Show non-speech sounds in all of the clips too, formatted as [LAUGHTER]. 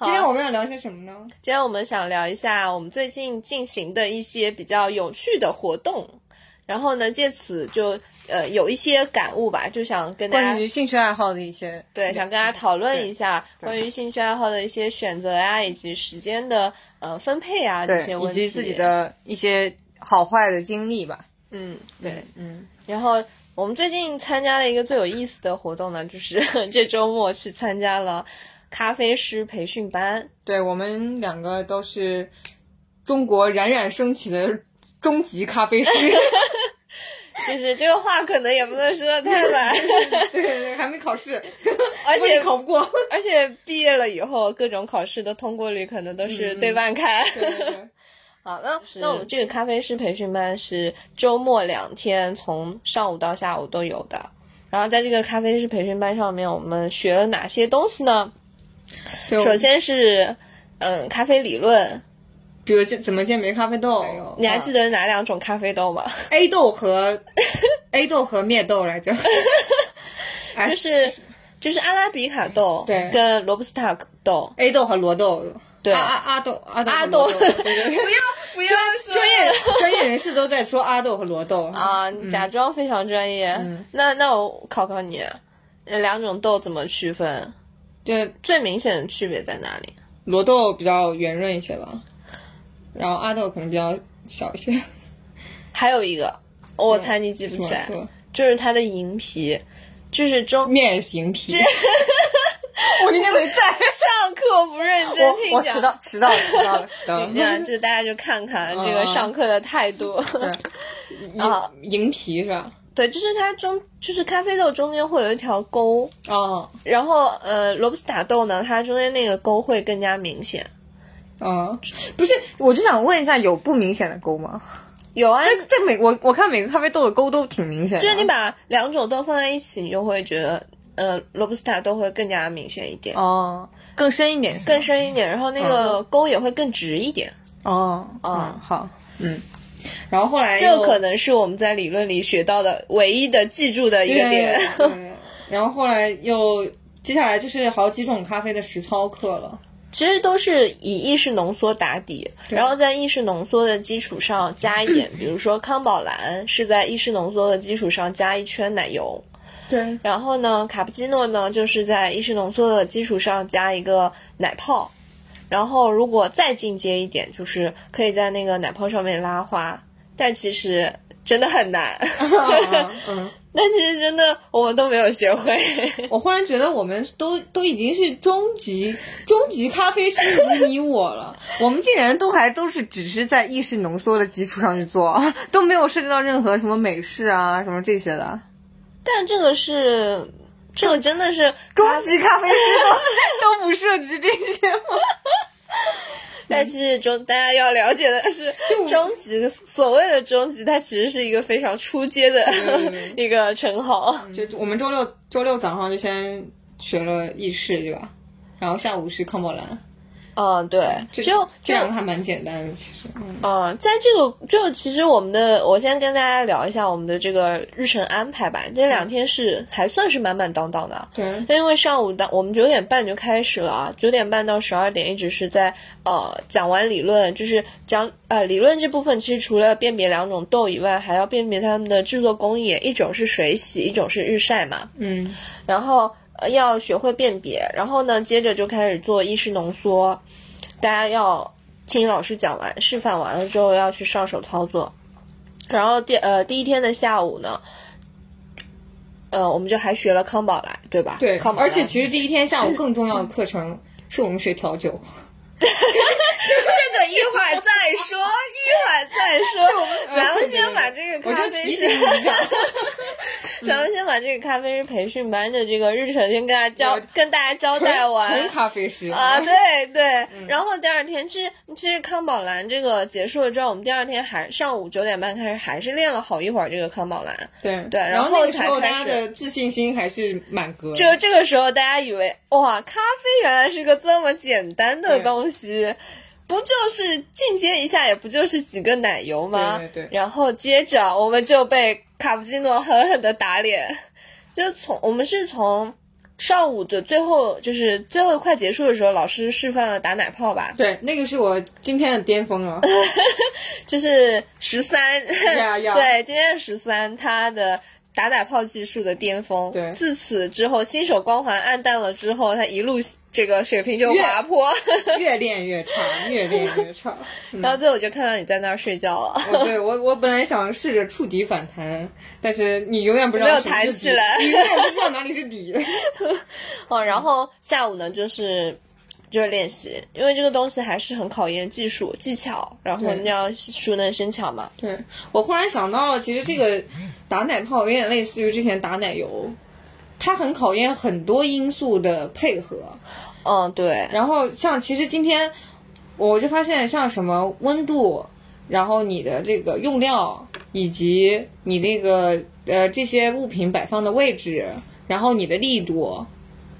今天我们要聊些什么呢？今天我们想聊一下我们最近进行的一些比较有趣的活动，然后呢，借此就呃有一些感悟吧，就想跟大家关于兴趣爱好的一些，对，想跟大家讨论一下关于兴趣爱好的一些选择呀，以及时间的呃分配啊这些，问题，以及自己的一些好坏的经历吧。嗯对，嗯，然后我们最近参加了一个最有意思的活动呢，就是 [LAUGHS] 这周末去参加了咖啡师培训班。对我们两个都是中国冉冉升起的终极咖啡师。就是这个话可能也不能说的太满，[LAUGHS] 对对对，还没考试，而且考不过。[LAUGHS] 而且毕业了以后，各种考试的通过率可能都是对半开。嗯对对对，[LAUGHS] 好，那那我们这个咖啡师培训班是周末两天，从上午到下午都有的。然后在这个咖啡师培训班上面，我们学了哪些东西呢？对首先是嗯咖啡理论，比如这怎么鉴别咖啡豆，你还记得得哪两种咖啡豆吗？A 豆和 [LAUGHS] A 豆和灭豆来着？[LAUGHS] 哎就是就是阿拉比卡豆对。跟罗布斯塔豆。A 豆和罗豆，对。阿阿阿豆阿豆阿豆。和罗豆，对对对，[LAUGHS] 不要说。专业专业人士都在说阿豆和罗豆。啊，你假装非常专业。那那我考考你，呃两种豆怎么区分？就最明显的区别在哪里？罗豆比较圆润一些吧，然后阿豆可能比较小一些。[LAUGHS] 还有一个，我猜你记不起来 [LAUGHS] 就是它的银皮，就是中面型皮。我今天没在，[LAUGHS] 上课不认真听讲。我迟到迟到了迟到了迟到了。你看，就大家就看看这个嗯上课的态度。啊银银皮是吧？对，就是它中，就是咖啡豆中间会有一条沟，哦然后呃，罗布斯塔豆呢，它中间那个沟会更加明显。哦，不是，我就想问一下，有不明显的沟吗？有啊，这这每我我看每个咖啡豆的沟都挺明显的。就是你把两种豆放在一起，你就会觉得，呃，罗布斯塔豆会更加明显一点，哦，更深一点，更深一点，然后那个沟也会更直一点。哦哦嗯好嗯，然后后来这可能是我们在理论里学到的唯一的记住的一个点。[LAUGHS] 然后后来又接下来就是好几种咖啡的实操课了。其实都是以意式浓缩打底，然后在意式浓缩的基础上加一点，比如说康宝蓝是在意式浓缩的基础上加一圈奶油，对，然后呢，卡布奇诺呢就是在意式浓缩的基础上加一个奶泡，然后如果再进阶一点，就是可以在那个奶泡上面拉花，但其实真的很难，[LAUGHS] 嗯，[LAUGHS] 但其实真的我们都没有学会。[LAUGHS] 我忽然觉得我们都都已经是终极终极咖啡师如你我了，我们竟然都还都是只是在意式浓缩的基础上去做，都没有涉及到任何什么美式啊什么这些的。但这个是，这个真的是终极咖啡师都 [LAUGHS] 都不涉及这些吗？[LAUGHS] 但其实中大家要了解的是，终极所谓的终极，它其实是一个非常出阶的 [LAUGHS] 一个称号。就我们周六周六早上就先学了意式，对吧？然后下午是康宝蓝，嗯，对，就就这两个还蛮简单的，其实。嗯嗯，在这个就其实我们的，我先跟大家聊一下我们的这个日程安排吧。这两天是还算是满满当当的，对，因为上午当我们九点半就开始了啊，九点半到十二点一直是在呃讲完理论，就是讲呃理论这部分，其实除了辨别两种豆以外，还要辨别它们的制作工艺，一种是水洗，一种是日晒嘛。嗯，然后呃要学会辨别，然后呢，接着就开始做意识浓缩，大家要听老师讲完，示范完了之后要去上手操作。然后第呃第一天的下午呢，呃我们就还学了康宝莱，对吧？对，康宝来而且其实第一天下午更重要的课程是我们学调酒。这个一会儿再说，一会儿再说。[LAUGHS] 咱们先把这个咖啡提醒你一下，咱们先把这这个咖啡师培训班的这个日程先跟大家交跟大家交代完纯咖啡师啊，对对，然后第二天其实其实康宝蓝这个结束了之后，我们第二天还上午九点半开始，还是练了好一会儿这个康宝蓝。对对然然后那个时候大家的自信心还是满格的。就这个时候，大家以为哇，咖啡原来是个这么简单的东西，不就是进阶一下，也不就是几个奶油吗？对对对然后接着我们就被卡布奇诺狠狠的打脸，就从我们是从上午的最后，就是最后快结束的时候，老师示范了打奶泡吧，对，那个是我今天的巅峰了。[LAUGHS] 就是十三 [LAUGHS] [LAUGHS] 对，今天是十三，他的打打炮技术的巅峰。对自此之后，新手光环暗淡了之后，他一路这个水平就越滑坡，[LAUGHS] 越练越差，越练越差。嗯然后最后我就看到你在那儿睡觉了。我对我我本来想试着触底反弹，但是你永远不知道没有什么是底抬起来你永远不知道哪里是底。[LAUGHS] 哦，然后下午呢就是。就是练习，因为这个东西还是很考验技术技巧，然后对你要熟能生巧嘛。对我忽然想到了，其实这个打奶泡有点类似于之前打奶油，它很考验很多因素的配合。嗯，对，然后像其实今天我就发现，像什么温度，然后你的这个用料，以及你那个呃这些物品摆放的位置，然后你的力度，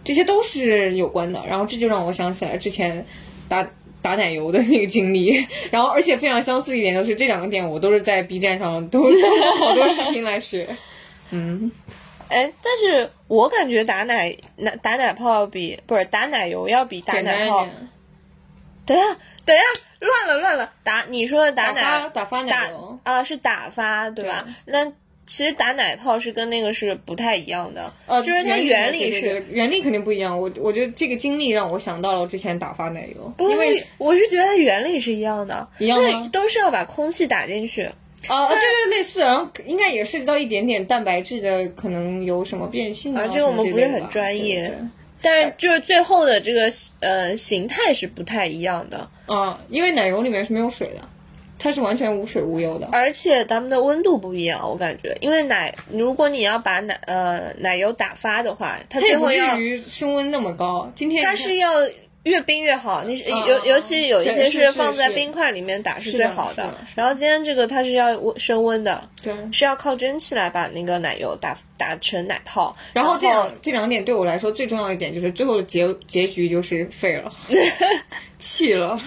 这些都是有关的。然后这就让我想起来之前打打奶油的那个经历。[LAUGHS] 然后而且非常相似一点就是这两个点我都是在 B 站上都都 [LAUGHS] 有好多视频来学。嗯，哎，但是我感觉打奶奶打奶泡比不是打奶油要比打奶泡。等一下，等下，乱了乱了！打你说的打奶打发打发奶油啊是打发对吧？那其实打奶泡是跟那个是不太一样的，呃，就是它原理是。原理肯定不一样。我我觉得这个经历让我想到了我之前打发奶油，不因为我是觉得它原理是一样的，一样吗，都是要把空气打进去。啊，对对类似，然后应该也涉及到一点点蛋白质的可能有什么变性啊这个我们不是很专业对对对但是就是最后的这个呃形态是不太一样的，啊，因为奶油里面是没有水的，它是完全无水无油的。而且咱们的温度不一样，我感觉，因为奶如果你要把奶呃奶油打发的话，它最后要升温那么高。今天它是要越冰越好，你尤尤其有一些是是放在冰块里面打是最好是的然后今天这个它是要温升温的，对，是要靠蒸汽来把那个奶油打打成奶泡。然后这两这两点对我来说最重要一点就是最后的结结局就是废了，[LAUGHS] 气了。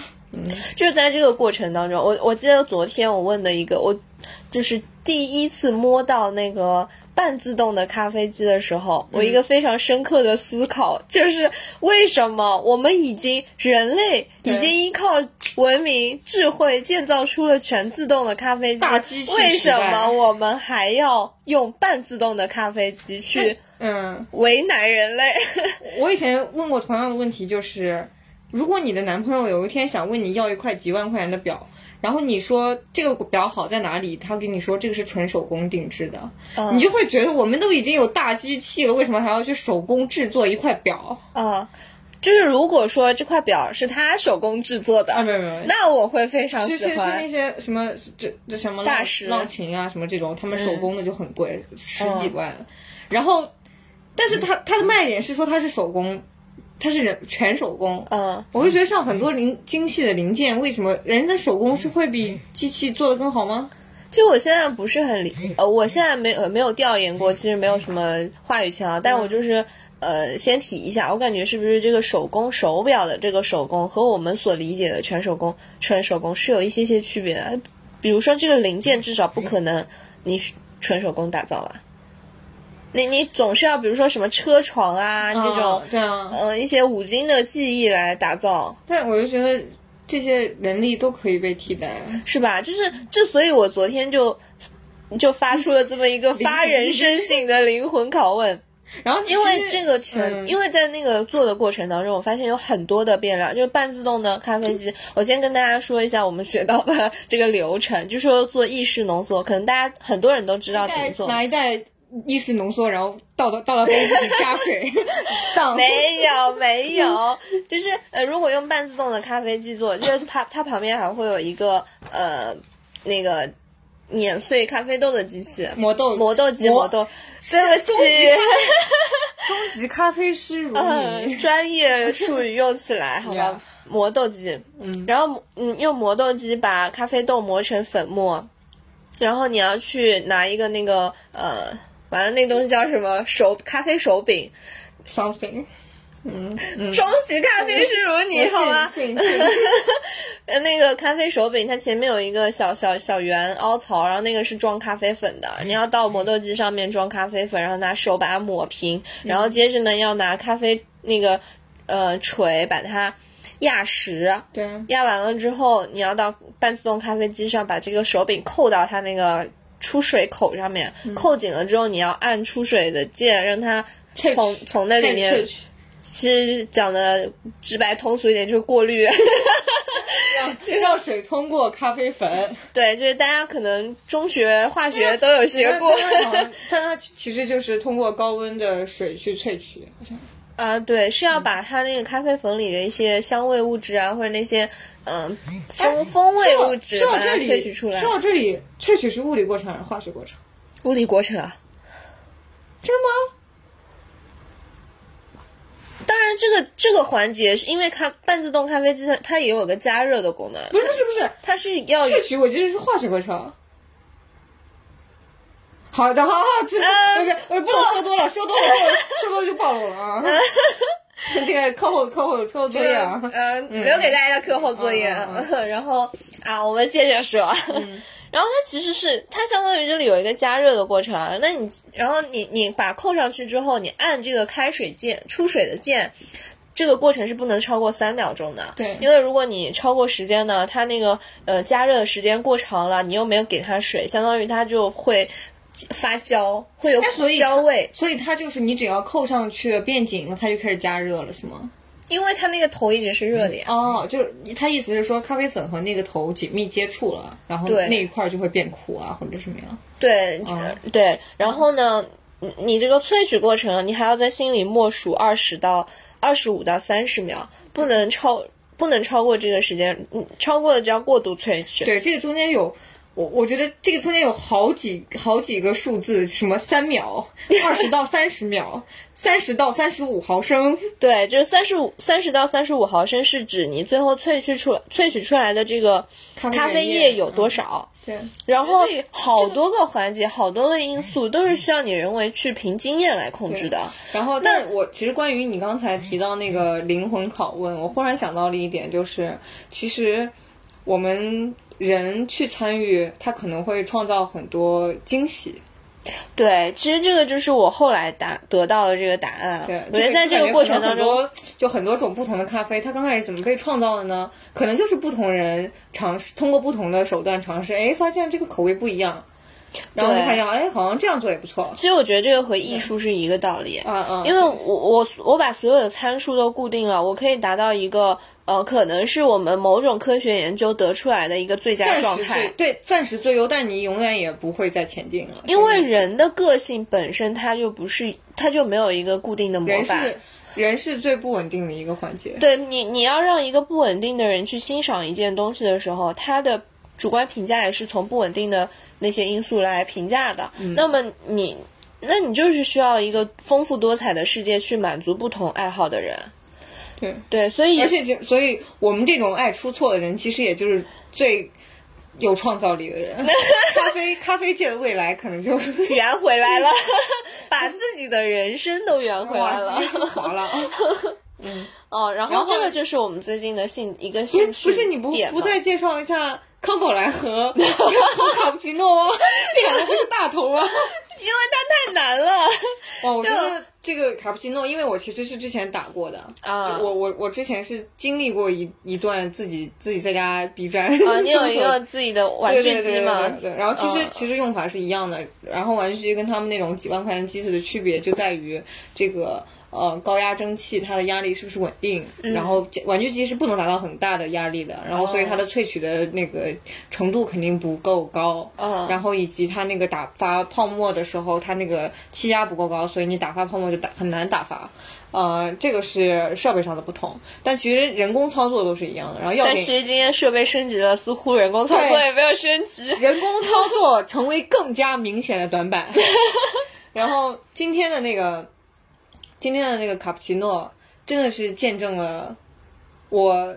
就是在这个过程当中，我我记得昨天我问的一个，我就是第一次摸到那个半自动的咖啡机的时候，我一个非常深刻的思考就是为什么我们已经人类已经依靠文明智慧建造出了全自动的咖啡机，大机器为什么我们还要用半自动的咖啡机去嗯，为难人类？[LAUGHS] 我以前问过同样的问题，就是如果你的男朋友有一天想问你要一块几万块钱的表，然后你说这个表好在哪里，他跟你说这个是纯手工定制的，嗯你就会觉得我们都已经有大机器了，为什么还要去手工制作一块表？啊、就是如果说这块表是他手工制作的，啊，没有没有。那我会非常是是是喜欢。那些什么这这什么浪大师浪琴啊什么这种，他们手工的就很贵，十嗯几万。然后，但是它它的卖点是说它是手工，它是人全手工。嗯，我会觉得像很多零精细的零件，为什么人的手工是会比机器做的更好吗？其实我现在不是很理，呃，我现在没呃没有调研过，其实没有什么话语权啊。但是我就是呃先提一下，我感觉是不是这个手工手表的这个手工和我们所理解的全手工纯手工是有一些些区别的。比如说这个零件至少不可能你纯手工打造吧？你你总是要比如说什么车床啊这种啊，对啊，呃一些五金的技艺来打造。但我就觉得这些人力都可以被替代。是吧？就是这，所以我昨天就就发出了这么一个发人深省的灵魂拷问。[LAUGHS] 然后因为这个全，嗯因为在那个做的过程当中，我发现有很多的变量，就是半自动的咖啡机。我先跟大家说一下我们学到的 [LAUGHS] 这个流程，就说做意式浓缩，可能大家很多人都知道怎么做。拿一袋意式浓缩，然后倒到倒到杯子里加水，[LAUGHS] 倒没有没有，就是呃，如果用半自动的咖啡机做，就是它它旁边还会有一个呃那个碾碎咖啡豆的机器，磨豆磨豆机，磨磨豆。对不起终，极咖 [LAUGHS] 终极咖啡师如嗯，你，专业术语用起来，好吧 Yeah？磨豆机，嗯，然后嗯，用磨豆机把咖啡豆磨成粉末，然后你要去拿一个那个呃，完了那个东西叫什么手咖啡手柄，something，嗯嗯，终极咖啡师如你，好吗？呃，[LAUGHS] 那个咖啡手柄，它前面有一个小小小圆凹槽，然后那个是装咖啡粉的。你要到磨豆机上面装咖啡粉，然后拿手把它抹平，然后接着呢要拿咖啡那个呃锤把它压实。对，压完了之后，你要到半自动咖啡机上把这个手柄扣到它那个出水口上面，扣紧了之后，你要按出水的键，让它从从那里面其实讲的直白通俗一点，就是过滤。让让水通过咖啡粉。[LAUGHS] 对，就是大家可能中学化学都有学过。但它其实就是通过高温的水去萃取，好像啊，对，是要把它那个咖啡粉里的一些香味物质啊，或者那些嗯风风味物质把它说到这里，萃取出来。说到这里，萃取是物理过程还是化学过程？物理过程啊，真的吗？当然这个这个环节是因为咖半自动咖啡机它它也有个加热的功能，不是不是不是，它是要萃取我记得是化学过程。好的，好好，这嗯不是呃不能说多了，说多了说多了就暴露了啊。[LAUGHS] [LAUGHS] [LAUGHS] [LAUGHS] 这个课后课后课后作业啊，呃，留给大家的课后作业。嗯 [LAUGHS] 然后啊，我们接着说。[LAUGHS] 然后它其实是它相当于这里有一个加热的过程啊。那你然后你你把扣上去之后，你按这个开水键出水的键。这个过程是不能超过三秒钟的，对因为如果你超过时间呢，它那个呃加热的时间过长了，你又没有给它水，相当于它就会发焦，会有焦味，所以它就是你只要扣上去变紧了，它就开始加热了，是吗？因为它那个头一直是热的呀。哦，就是他意思是说咖啡粉和那个头紧密接触了，然后那一块儿就会变苦啊，或者什么样？对、嗯对，然后呢，你你这个萃取过程，你还要在心里默数二十到二十五到三十秒，不能超不能超过这个时间，嗯，超过了就要过度萃取。对，这个中间有。我我觉得这个中间有好几好几个数字，什么三秒、二十到三十秒、三十到三十五毫升，对，就是三十五三十到三十五毫升是指你最后萃取出萃取出来的这个咖啡液液有多少。对，然后好多个环节，好多个因素都是需要你人为去凭经验来控制的。然后，但我其实关于你刚才提到那个灵魂拷问，我忽然想到了一点，就是其实我们人去参与，他可能会创造很多惊喜。对，其实这个就是我后来答得到的这个答案。对，我觉得在这个过程当中，就很多种不同的咖啡，它刚开始怎么被创造的呢？可能就是不同人尝试，通过不同的手段尝试，哎，发现这个口味不一样，然后就对发现，哎，好像这样做也不错。其实我觉得这个和艺术是一个道理。嗯嗯，因为我我我把所有的参数都固定了，我可以达到一个呃，可能是我们某种科学研究得出来的一个最佳状态。对，暂时最优，但你永远也不会再前进了，因为人的个性本身，它就不是，它就没有一个固定的模板。人是人是最不稳定的一个环节。对你，你要让一个不稳定的人去欣赏一件东西的时候，他的主观评价也是从不稳定的那些因素来评价的。嗯那么你，那你就是需要一个丰富多彩的世界去满足不同爱好的人。对，对，所以而且就所以我们这种爱出错的人，其实也就是最有创造力的人。[LAUGHS] 咖啡咖啡界的未来可能就圆回来了，[LAUGHS] 把自己的人生都圆回来，了直。接升华了。哦，然然后后这个就是我们最近的兴一个不兴趣是不是，你不不再介绍一下康宝莱和和卡布奇诺吗？[LAUGHS] 这两个不是大头吗？因为它太难了。[LAUGHS] 哦，我觉得这个卡布奇诺，因为我其实是之前打过的啊就我我我之前是经历过一一段自己自己在家 B 站啊，你有 [LAUGHS] 一个自己的玩具对对对对机吗？对对，然后其实、嗯其实用法是一样的，然后玩具机跟他们那种几万块钱机子的区别就在于这个呃高压蒸汽它的压力是不是稳定，然后玩具机是不能达到很大的压力的，然后所以它的萃取的那个程度肯定不够高，嗯然后以及它那个打发泡沫的时候，它那个气压不够高，所以你打发泡沫就打很难打发。呃，这个是设备上的不同，但其实人工操作都是一样的。然后药品 [LAUGHS] 但其实今天设备升级了，似乎人工操作也没有升级。人工操作成为更加明显的短板。[LAUGHS] 然后今天的那个，今天的那个卡布奇诺，真的是见证了我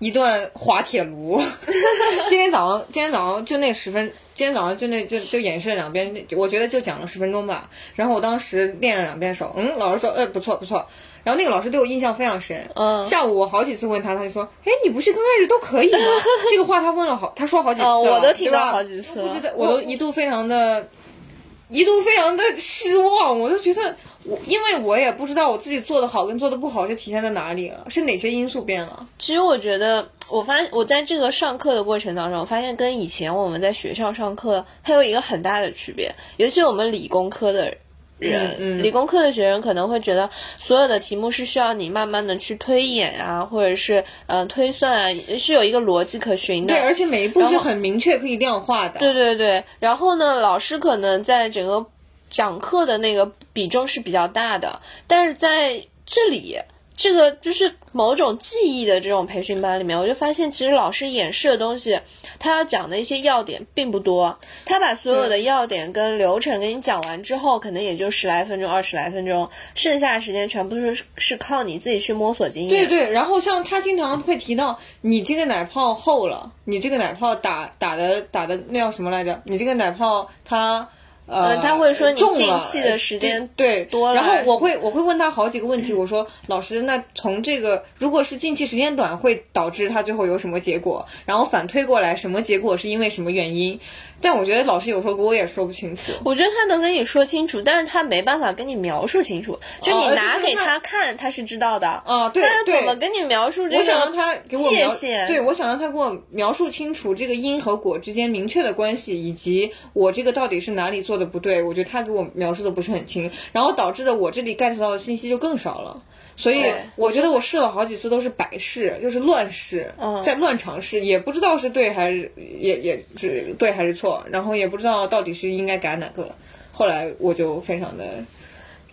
一段滑铁卢。[LAUGHS] 今天早上，今天早上就那十分，今天早上就那就就演示了两遍，我觉得就讲了十分钟吧。然后我当时练了两遍手，嗯，老师说，呃，不错不错。然后那个老师对我印象非常深。嗯下午我好几次问他，他就说：“哎，你不是刚开始都可以吗？” [LAUGHS] 这个话他问了好，他说好几次了，哦我都听到好几次了我不知道，我都一度非常的，一度非常的失望。我就觉得我，因为我也不知道我自己做的好跟做的不好是体现在哪里了，是哪些因素变了。其实我觉得，我发我在这个上课的过程当中，我发现跟以前我们在学校上课，它有一个很大的区别，尤其我们理工科的人。嗯嗯理工科的学生可能会觉得所有的题目是需要你慢慢的去推演啊，或者是呃推算啊，是有一个逻辑可循的。对，而且每一步是很明确可以量化的。对对对，然后呢，老师可能在整个讲课的那个比重是比较大的，但是在这里，这个就是某种记忆的这种培训班里面，我就发现其实老师演示的东西，他要讲的一些要点并不多，他把所有的要点跟流程给你讲完之后，可能也就十来分钟、二十来分钟，剩下的时间全部是是靠你自己去摸索经验。对对，然后像他经常会提到，你这个奶泡厚了，你这个奶泡打打的打的那叫什么来着？你这个奶泡它呃，嗯他会说你重了进气的时间对多了然后我会我会问他好几个问题，我说老师，那从这个如果是进气时间短，会导致他最后有什么结果？然后反推过来，什么结果是因为什么原因？但我觉得老师有时候给我也说不清楚。我觉得他能跟你说清楚，但是他没办法跟你描述清楚。就你哦拿给他他看，他是知道的。啊，对但是，怎么跟你描述这个我想让个他给我界描，限？对我想让他给我描述清楚这个因和果之间明确的关系，以及我这个到底是哪里做的不对。我觉得他给我描述的不是很清，然后导致的我这里 get 到的信息就更少了。所以我觉得我试了好几次都是白试，就是乱试，嗯在乱尝试，也不知道是对还是也也是对还是错，然后也不知道到底是应该改哪个。后来我就非常的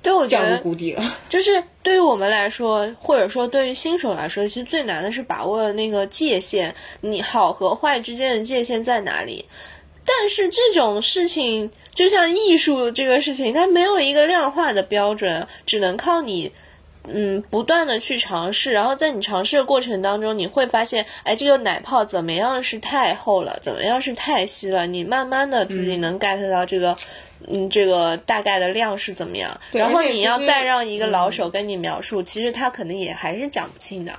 对，我觉降入得谷底了。就是对于我们来说，或者说对于新手来说，其实最难的是把握那个界限，你好和坏之间的界限在哪里。但是这种事情，就像艺术这个事情，它没有一个量化的标准，只能靠你。嗯，不断的去尝试，然后在你尝试的过程当中，你会发现，哎，这个奶泡怎么样是太厚了，怎么样是太稀了，你慢慢的自己能 get 到这个，嗯，这个大概的量是怎么样，然后你要再让一个老手跟你描述，其实他可能也还是讲不清的。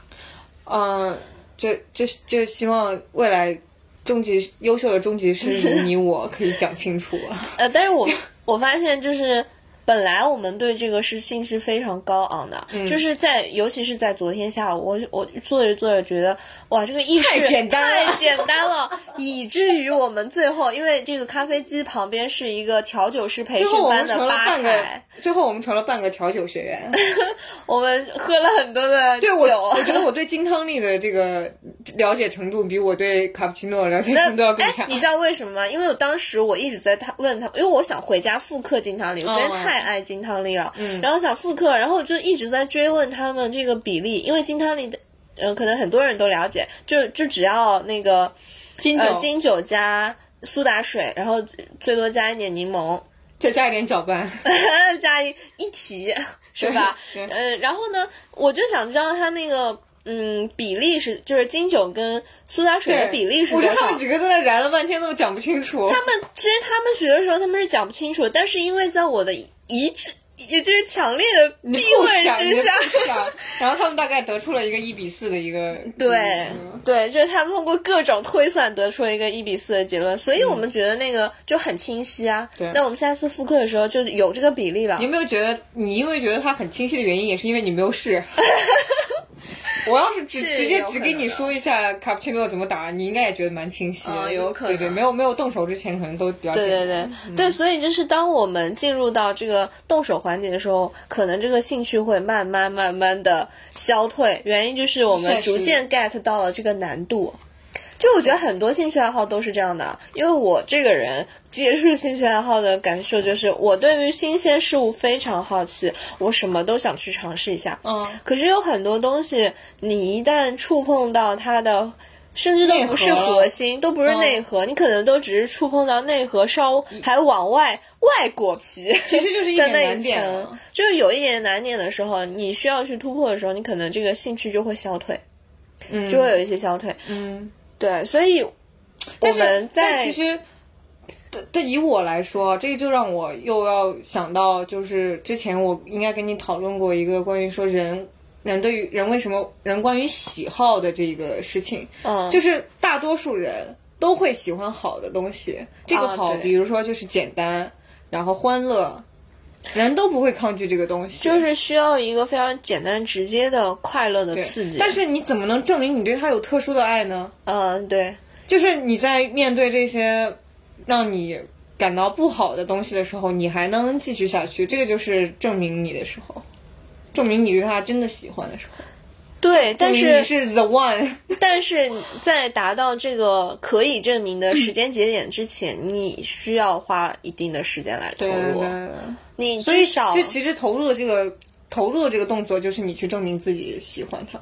嗯，就就就希望未来终极优秀的终极是你我可以讲清楚啊。呃，但是我我发现就是。本来我们对这个是兴致非常高昂的，嗯就是在尤其是在昨天下午，我我做着做着觉得哇，这个意识太简单了太简单了，[LAUGHS] 以至于我们最后因为这个咖啡机旁边是一个调酒师培训班的吧台，，最后我们成了半个调酒学员。[LAUGHS] 我们喝了很多的对我，酒。我觉得我对金汤力的这个了解程度比我对卡布奇诺了解程度要更强，。哎你知道为什么吗？因为我当时我一直在他问他，因为我想回家复刻金汤力，我昨天哦太爱金汤力了，嗯。然后想复刻，然后我就一直在追问他们这个比例，因为金汤力的，呃，可能很多人都了解，就就只要那个金酒、呃金酒加苏打水，然后最多加一点柠檬，再加一点搅拌。[LAUGHS] 加一一提，是吧？对对。呃，然后呢，我就想知道它那个嗯比例是，就是金酒跟苏打水的比例是多少我觉得他们？几个在那燃了半天都讲不清楚。他们其实他们学的时候他们是讲不清楚，但是因为在我的一致，也就是强烈的你逼问之下，然后他们大概得出了一个一比四的一个对嗯对，就是他们通过各种推算得出了一个一比四的结论，所以我们觉得那个就很清晰啊。对那我们下次复课的时候就有这个比例了你。有没有觉得，你因为觉得它很清晰的原因，也是因为你没有试？[LAUGHS] [LAUGHS] 我要是只是直接只给你说一下卡布奇诺怎么打，你应该也觉得蛮清晰有可对对，没有没有动手之前，可能都比较对对对，所以就是当我们进入到这个动手环节的时候，可能这个兴趣会慢慢慢慢的消退，原因就是我们逐渐 get 到了这个难度。就我觉得很多兴趣爱好都是这样的，因为我这个人接触兴趣爱好的感受就是，我对于新鲜事物非常好奇，我什么都想去尝试一下。嗯，可是有很多东西，你一旦触碰到它的，甚至都不是核心，都不是内核，你可能都只是触碰到内核，稍还往外外果皮，其实就是一点难点层。，就是有一点难点的时候，你需要去突破的时候，你可能这个兴趣就会消退，嗯，就会有一些消退。嗯。对，所以我们在其实，但但以我来说，这个就让我又要想到，就是之前我应该跟你讨论过一个关于说人人对于人为什么人关于喜好的这个事情，嗯，就是大多数人都会喜欢好的东西，这个啊好，对比如说就是简单，然后欢乐。人都不会抗拒这个东西，就是需要一个非常简单直接的快乐的刺激。但是你怎么能证明你对他有特殊的爱呢？嗯，对，就是你在面对这些让你感到不好的东西的时候，你还能继续下去，这个就是证明你的时候，证明你对他真的喜欢的时候。对，但是你是是 the one，[LAUGHS] 但是在达到这个可以证明的时间节点之前，你需要花一定的时间来投对对入。对。你所以至少就其实投入的这个投入的这个动作，就是你去证明自己喜欢他。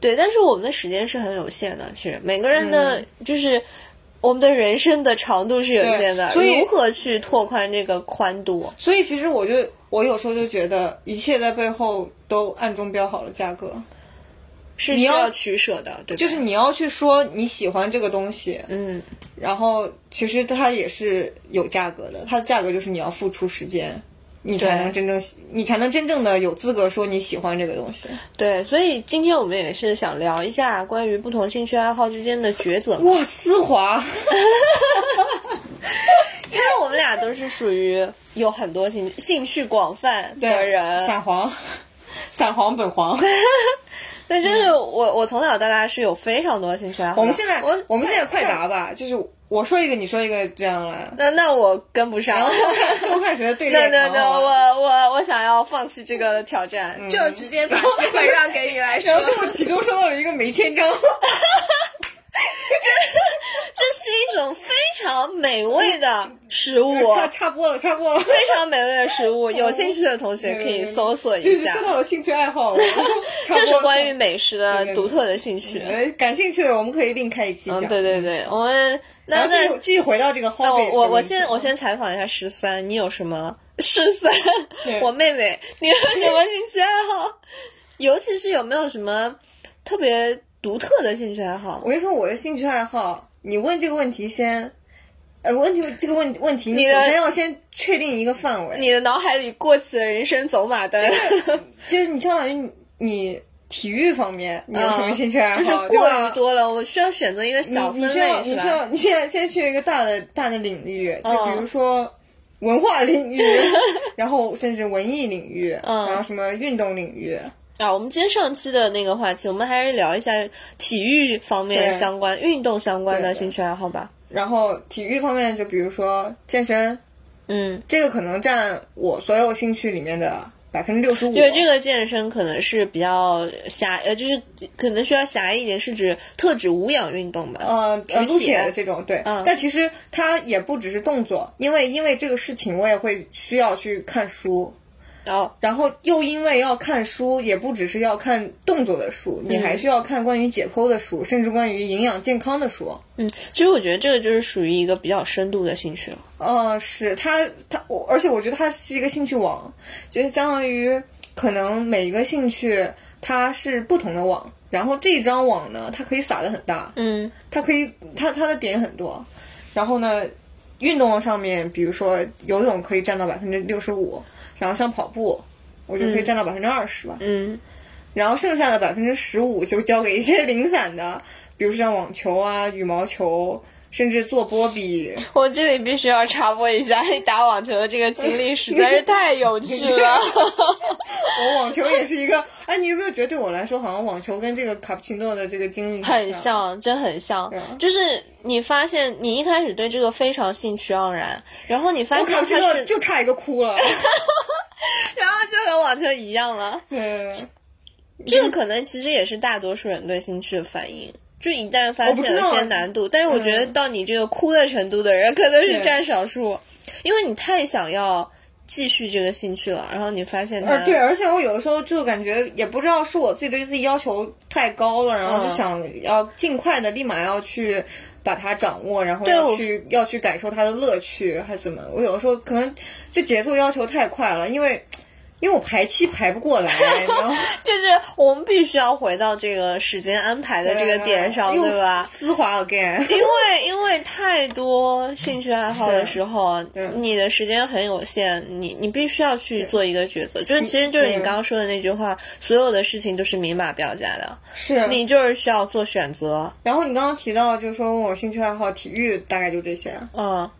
对，但是我们的时间是很有限的，其实每个人嗯的、就是我们的人生的长度是有限的，所以如何去拓宽这个宽度？所以其实我就我有时候就觉得，一切在背后都暗中标好了价格，是需要要取舍的，对吧？就是你要去说你喜欢这个东西，嗯，然后其实它也是有价格的，它的价格就是你要付出时间，你才能真正你才能真正的有资格说你喜欢这个东西。对，所以今天我们也是想聊一下关于不同兴趣爱好之间的抉择，哇，丝滑，[LAUGHS] 因为我们俩都是属于有很多兴兴趣广泛的人，散黄，散黄本黄。[LAUGHS] 对，就是我我从小到大是有非常多的兴趣爱好。我们现在我我们现在快 [LAUGHS] 答吧，就是我说一个，你说一个，这样来，那那我跟不上然。后就看谁的队那列 [LAUGHS] 长。那那好吧我我我想要放弃这个挑战，就直接把机会让给你来说然。[LAUGHS] 后最后其中收到了一个没签章。[LAUGHS] 这是一种非常美味的食物，插插播了，插播了。非常美味的食物。有兴趣的同学可以搜索一下就是说，到了兴趣爱好，这是关于美食的独特的兴趣。呃感兴趣的，我们可以另开一期讲。嗯，对对对，我们那然后继那续继续回到这个那 hobby。我我我先我先采访一下十三，你有什么 [LAUGHS] 十三？我妹妹，你有什么兴趣爱好？尤其是有没有什么特别独特的兴趣爱好我？跟你说，我的兴趣爱好，你问这个问题先，呃，问题这个问问题，你首先要先确定一个范围，你的脑海里过起了人生走马灯，就是你相当于你你体育方面你有什么兴趣爱好？嗯就是过于多了，我需要选择一个小分你你需要类，是吧？你需要你现在先去一个大的大的领域，就嗯比如说文化领域，[LAUGHS] 然后甚至文艺领域，嗯。然后什么运动领域，啊，我们今天上期的那个话题，我们还是聊一下体育方面对。相关、运动相关的兴趣爱好吧。然后体育方面就比如说健身，嗯，这个可能占我所有兴趣里面的百分之六十五。对这个健身可能是比较狭，呃，就是可能需要狭义一点，是指特指无氧运动吧。呃，举铁呃撸铁的这种对，嗯但其实它也不只是动作，因为因为这个事情我也会需要去看书，然后，然后又因为要看书，也不只是要看动作的书，你还需要看关于解剖的书，甚至关于营养健康的书。嗯，其实我觉得这个就是属于一个比较深度的兴趣了。呃，是它它，我而且我觉得它是一个兴趣网，就是相当于可能每一个兴趣它是不同的网，然后这张网呢，它可以撒的很大，嗯它可以它它的点很多，然后呢，运动上面，比如说游泳可以占到百分之六十五，然后像跑步，我觉得可以占到百分之二十吧，嗯。然后剩下的百分之十五就交给一些零散的，比如像网球啊、羽毛球，甚至做波比。我这里必须要插播一下，你 [LAUGHS] 打网球的这个经历实在是太有趣了。[LAUGHS] 我网球也是一个，哎，你有没有觉得对我来说，好像网球跟这个卡布奇诺的这个经历很像？真很像啊。就是你发现你一开始对这个非常兴趣盎然，然后你发现卡布奇诺现它是，就差一个哭了。[LAUGHS] 然后就和网球一样了。对，这个可能其实也是大多数人对兴趣的反应。就一旦发现了知道。啊些难度，但是我觉得嗯。到你这个哭的程度的人，可能是占少数，因为你太想要继续这个兴趣了，然后你发现它呃，对，而且我有的时候就感觉也不知道是我自己对自己要求太高了，然后就嗯想要尽快的立马要去把它掌握，然后要去要去感受它的乐趣，还是怎么？我有的时候可能就节奏要求太快了，因为因为我排期排不过来？[LAUGHS] 就是我们必须要回到这个时间安排的这个点上，又对吧？丝滑 again。[LAUGHS] [LAUGHS] 因为因为太多兴趣爱好的时候对，你的时间很有限，你你必须要去做一个抉择。就是其实就是你刚刚说的那句话，所有的事情都是明码标价的，是你就是需要做选择。然后你刚刚提到，就是说我兴趣爱好体育，大概就这些。嗯，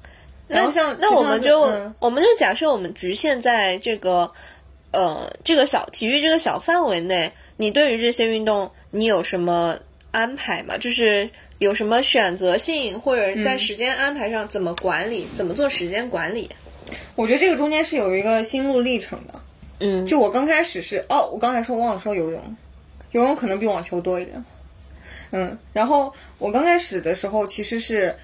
然后像那我们就、嗯我们就假设我们局限在这个呃这个小体育这个小范围内，你对于这些运动你有什么安排吗？就是有什么选择性，或者在时间安排上怎么管理，怎么做时间管理？我觉得这个中间是有一个心路历程的。嗯，就我刚开始是哦，我刚才说忘了说游泳，游泳可能比网球多一点。嗯，然后我刚开始的时候其实是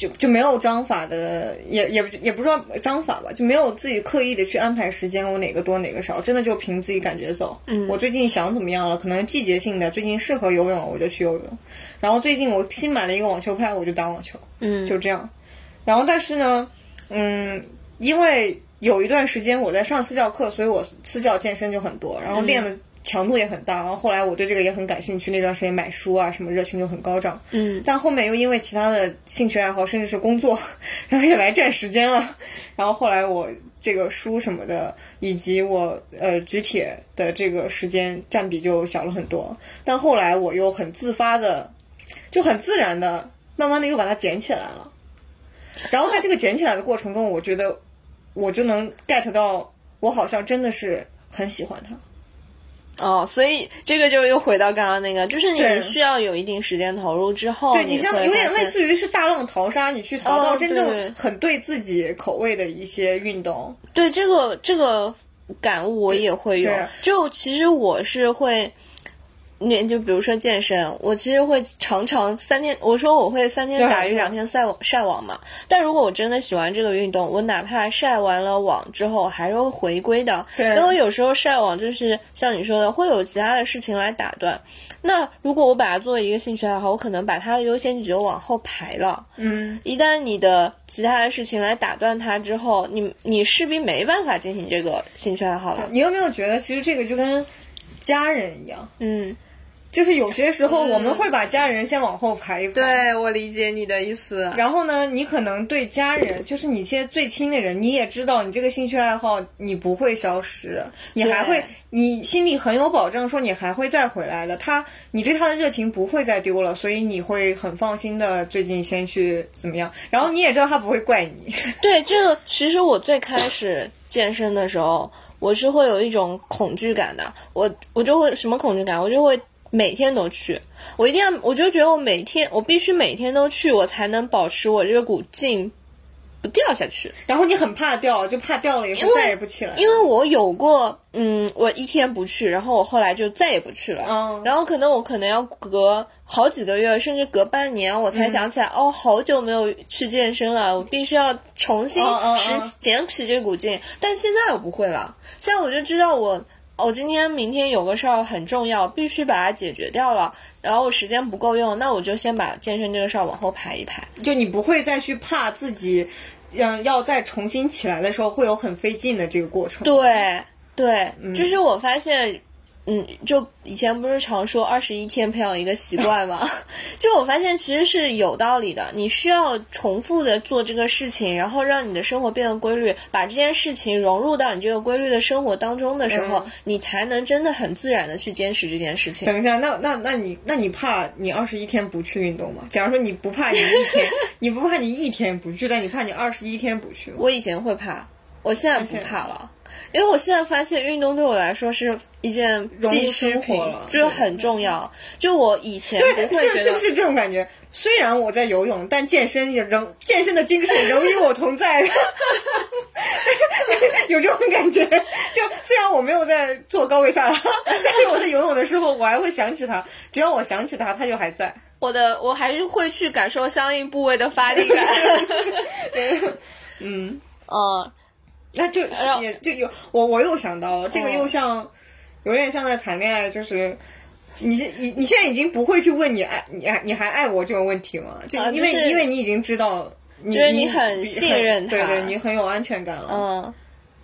就就没有章法的，也也也不知道章法吧，就没有自己刻意的去安排时间，我哪个多哪个少，真的就凭自己感觉走。嗯，我最近想怎么样了，可能季节性的，最近适合游泳我就去游泳，然后最近我新买了一个网球拍，我就打网球。嗯，就这样。然后但是呢，嗯，因为有一段时间我在上私教课，所以我私教健身就很多，然后练的强度也很大。然后后来我对这个也很感兴趣，那段时间买书啊什么热情就很高涨。嗯，但后面又因为其他的兴趣爱好，甚至是工作，[LAUGHS] 然后也来占时间了。然后后来我这个书什么的，以及我呃举铁的这个时间占比就小了很多。但后来我又很自发的，就很自然的，慢慢的又把它捡起来了。然后在这个捡起来的过程中，我觉得我就能 get 到，我好像真的是很喜欢它。哦，所以这个就又回到刚刚那个，就是你对需要有一定时间投入之后，对你像有点类似于是大浪淘沙，你去淘哦到真正很对自己口味的一些运动。对这个这个感悟我也会有，就其实我是会。那就比如说健身，我其实会常常三天，我说我会三天打鱼两天晒网晒网嘛。但如果我真的喜欢这个运动，我哪怕晒完了网之后，还是会回归的。对因为有时候晒网就是像你说的，会有其他的事情来打断。那如果我把它作为一个兴趣爱好，我可能把它的优先级就往后排了。嗯，一旦你的其他的事情来打断它之后，你你势必没办法进行这个兴趣爱好了。你有没有觉得其实这个就跟家人一样？嗯，就是有些时候我们会把家人先往后排一排。。对我理解你的意思。然后呢，你可能对家人，就是你现在最亲的人，你也知道你这个兴趣爱好你不会消失，你还会，你心里很有保证，说你还会再回来的。他，你对他的热情不会再丢了，所以你会很放心的最近先去怎么样。然后你也知道他不会怪你。[LAUGHS] 对这个，其实我最开始健身的时候，我是会有一种恐惧感的。我我就会什么恐惧感？我就会每天都去，我一定要，我就觉得我每天我必须每天都去，我才能保持我这个股劲不掉下去。然后你很怕掉，就怕掉了以后再也不起来。因为我有过，嗯，我一天不去，然后我后来就再也不去了。嗯然后可能我可能要隔好几个月，甚至隔半年，我才嗯想起来，哦，好久没有去健身了，我必须要重新拾起捡起这股劲。但现在我不会了，现在我就知道我。我今天、明天有个事儿很重要，必须把它解决掉了。然后我时间不够用，那我就先把健身这个事儿往后排一排。就你不会再去怕自己，嗯，要再重新起来的时候会有很费劲的这个过程。对对，嗯就是我发现嗯，就以前不是常说二十一天培养一个习惯吗？[LAUGHS] 就我发现其实是有道理的。你需要重复的做这个事情，然后让你的生活变得规律，把这件事情融入到你这个规律的生活当中的时候，你才能真的很自然的去坚持这件事情。等一下，那那那你那你怕你二十一天不去运动吗？假如说你不怕你一天，[LAUGHS] 你不怕你一天不去，但你怕你二十一天不去。我以前会怕，我现在不怕了。因为我现在发现运动对我来说是一件必需品，就是很重要。就我以前不会是是不是这种感觉？虽然我在游泳，但健身也仍健身的精神仍与我同在。[LAUGHS] 有这种感觉？就虽然我没有在做高位下拉，但是我在游泳的时候，我还会想起它。只要我想起它，它就还在。我的我还是会去感受相应部位的发力感。[LAUGHS] 嗯 [LAUGHS] 嗯。那就也就有我我又想到了，这个又像，有点像在谈恋爱，就是你你你现在已经不会去问你爱你你还爱我这个问题了，就因为因为你已经知道，就是你很信任他，对对，你很有安全感了。嗯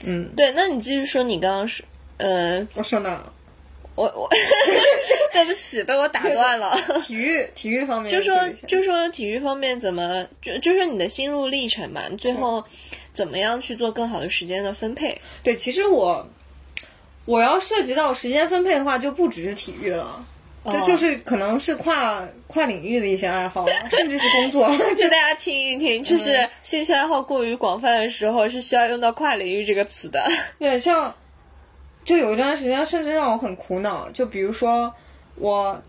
嗯，对，那你继续说你刚刚说，呃，我说哪了？我我 [LAUGHS] 对不起，被我打断了。[LAUGHS] 体育体育方面，就说就说体育方面怎么就就说你的心路历程嘛，最后。怎么样去做更好的时间的分配？对，其实我我要涉及到时间分配的话，就不只是体育了，就就是可能是跨跨领域的一些爱好，[LAUGHS] 甚至是工作。就大家听一听，[LAUGHS] 就是兴趣爱好过于广泛的时候，是需要用到跨领域这个词的。[LAUGHS] 对，像就有一段时间，甚至让我很苦恼。就比如说我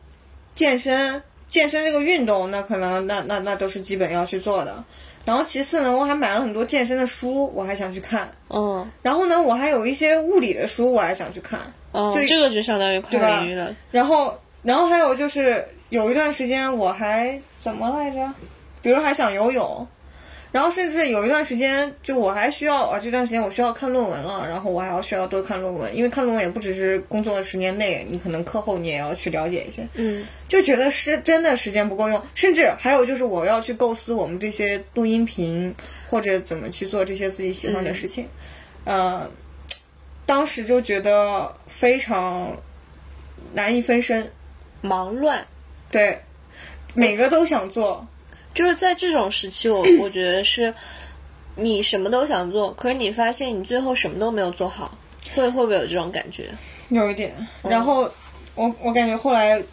健身，健身这个运动，那可能那那那都是基本要去做的。然后其次呢，我还买了很多健身的书，我还想去看。嗯。然后呢，我还有一些物理的书，我还想去看。哦。就这个就相当于跨领域了。然后，然后还有就是有一段时间我还怎么来着？比如还想游泳。然后甚至有一段时间，就我还需要啊，这段时间我需要看论文了，然后我还要需要多看论文，因为看论文也不只是工作的十年内，你可能课后你也要去了解一些。嗯，就觉得是真的时间不够用，甚至还有就是我要去构思我们这些录音频或者怎么去做这些自己喜欢的事情，呃，当时就觉得非常难以分身，忙乱，对，每个都想做。就是在这种时期，我 [CLEARS THROAT] 我觉得是，你什么都想做，可是你发现你最后什么都没有做好，会会不会有这种感觉？有一点。然后我我感觉后来。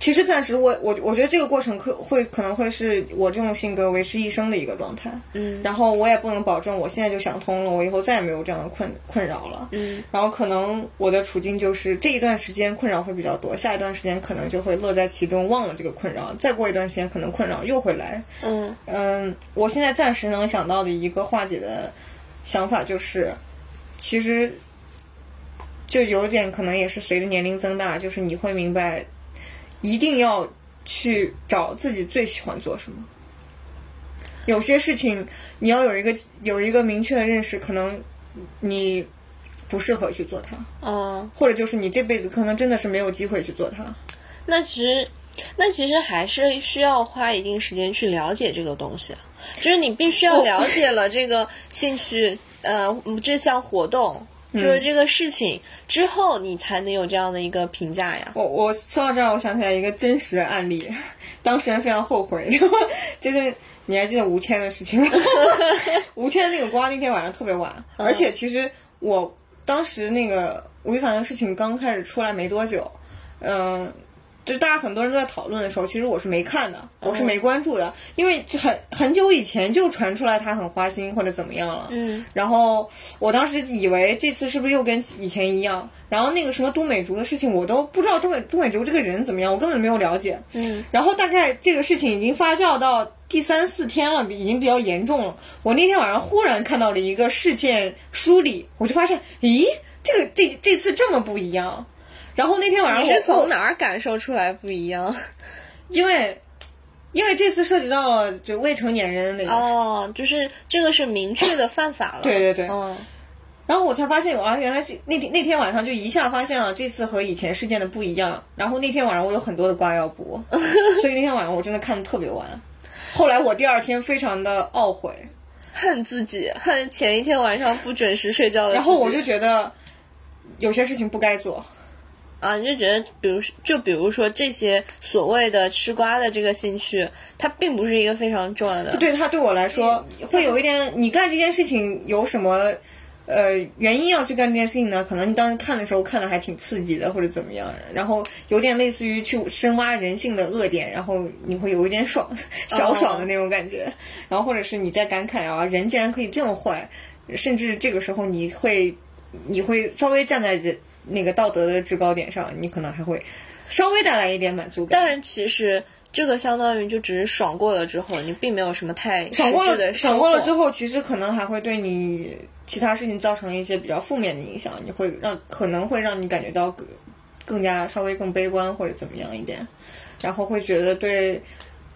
其实暂时我我我觉得这个过程可会可能会是我这种性格维持一生的一个状态，嗯，然后我也不能保证我现在就想通了，我以后再也没有这样的困困扰了，嗯，然后可能我的处境就是这一段时间困扰会比较多，下一段时间可能就会乐在其中，忘了这个困扰，再过一段时间可能困扰又会来，嗯。嗯，我现在暂时能想到的一个化解的想法就是，其实就有点可能也是随着年龄增大，就是你会明白。一定要去找自己最喜欢做什么。有些事情你要有一个有一个明确的认识，可能你不适合去做它，嗯，或者就是你这辈子可能真的是没有机会去做它。那其实，那其实还是需要花一定时间去了解这个东西，就是你必须要了解了这个兴趣，呃，这项活动。就是这个事情之后，你才能有这样的一个评价呀。我我说到这儿，我想起来一个真实的案例，[LAUGHS] 当事人非常后悔，[LAUGHS] 就是你还记得吴谦的事情吗？[LAUGHS] 吴谦那个瓜那天晚上特别晚，而且其实我当时那个吴亦凡的事情刚开始出来没多久，嗯。就是大家很多人都在讨论的时候，其实我是没看的，我是没关注的，因为很很久以前就传出来他很花心或者怎么样了。嗯。然后我当时以为这次是不是又跟以前一样？然后那个什么都美竹的事情，我都不知道都美都美竹这个人怎么样，我根本没有了解。嗯。然后大概这个事情已经发酵到第三四天了，已经比较严重了。我那天晚上忽然看到了一个事件梳理，我就发现，咦，这个这这次这么不一样。然后那天晚上你是从哪儿感受出来不一样？[LAUGHS] 因为，因为这次涉及到了就未成年人那个哦，就是这个是明确的犯法了。[COUGHS] 对对对，嗯。然后我才发现，啊，原来是那天那天晚上就一下发现了这次和以前事件的不一样。然后那天晚上我有很多的瓜要补，[LAUGHS] 所以那天晚上我真的看的特别晚。后来我第二天非常的懊悔，恨自己，恨前一天晚上不准时睡觉的。然后我就觉得有些事情不该做。啊，你就觉得，比如就比如说这些所谓的吃瓜的这个兴趣，它并不是一个非常重要的。对它对我来说会有一点，你干这件事情有什么？呃，原因要去干这件事情呢？可能你当时看的时候看的还挺刺激的，或者怎么样，然后有点类似于去深挖人性的恶点，然后你会有一点爽，[LAUGHS] 小爽的那种感觉。然后或者是你在感慨啊，人竟然可以这么坏，甚至这个时候你会，你会稍微站在人那个道德的制高点上，你可能还会稍微带来一点满足感。当然，其实这个相当于就只是爽过了之后，你并没有什么太爽过了，爽过了之后，后，其实可能还会对你其他事情造成一些比较负面的影响，你会让可能会让你感觉到更更加稍微更悲观或者怎么样一点，然后会觉得对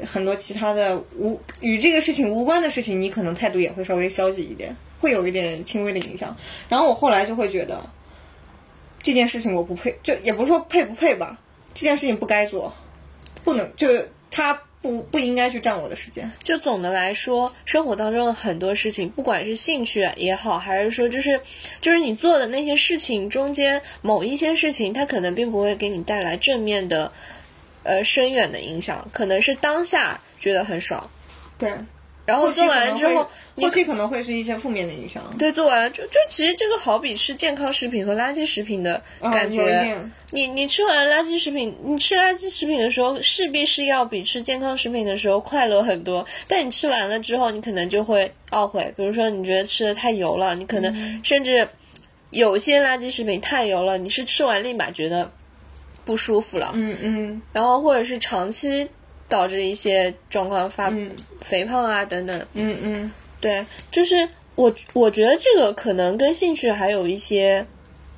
很多其他的无与这个事情无关的事情，你可能态度也会稍微消极一点，会有一点轻微的影响。然后我后来就会觉得这件事情我不配，就也不是说配不配吧，这件事情不该做，不能就是他不不应该去占我的时间。就总的来说，生活当中的很多事情，不管是兴趣也好，还是说就是就是你做的那些事情中间某一些事情，它可能并不会给你带来正面的呃深远的影响，可能是当下觉得很爽，对。然后做完了之后，后期可能会是一些负面的影响。对，做完了就就其实这个好比吃健康食品和垃圾食品的感觉。你你吃完垃圾食品，你吃垃圾食品的时候，势必是要比吃健康食品的时候快乐很多。但你吃完了之后，你可能就会懊悔，比如说你觉得吃的太油了，你可能甚至有些垃圾食品太油了，你是吃完立马觉得不舒服了，嗯嗯然后或者是长期导致一些状况发嗯肥胖啊等等。嗯嗯，对，就是我我觉得这个可能跟兴趣还有一些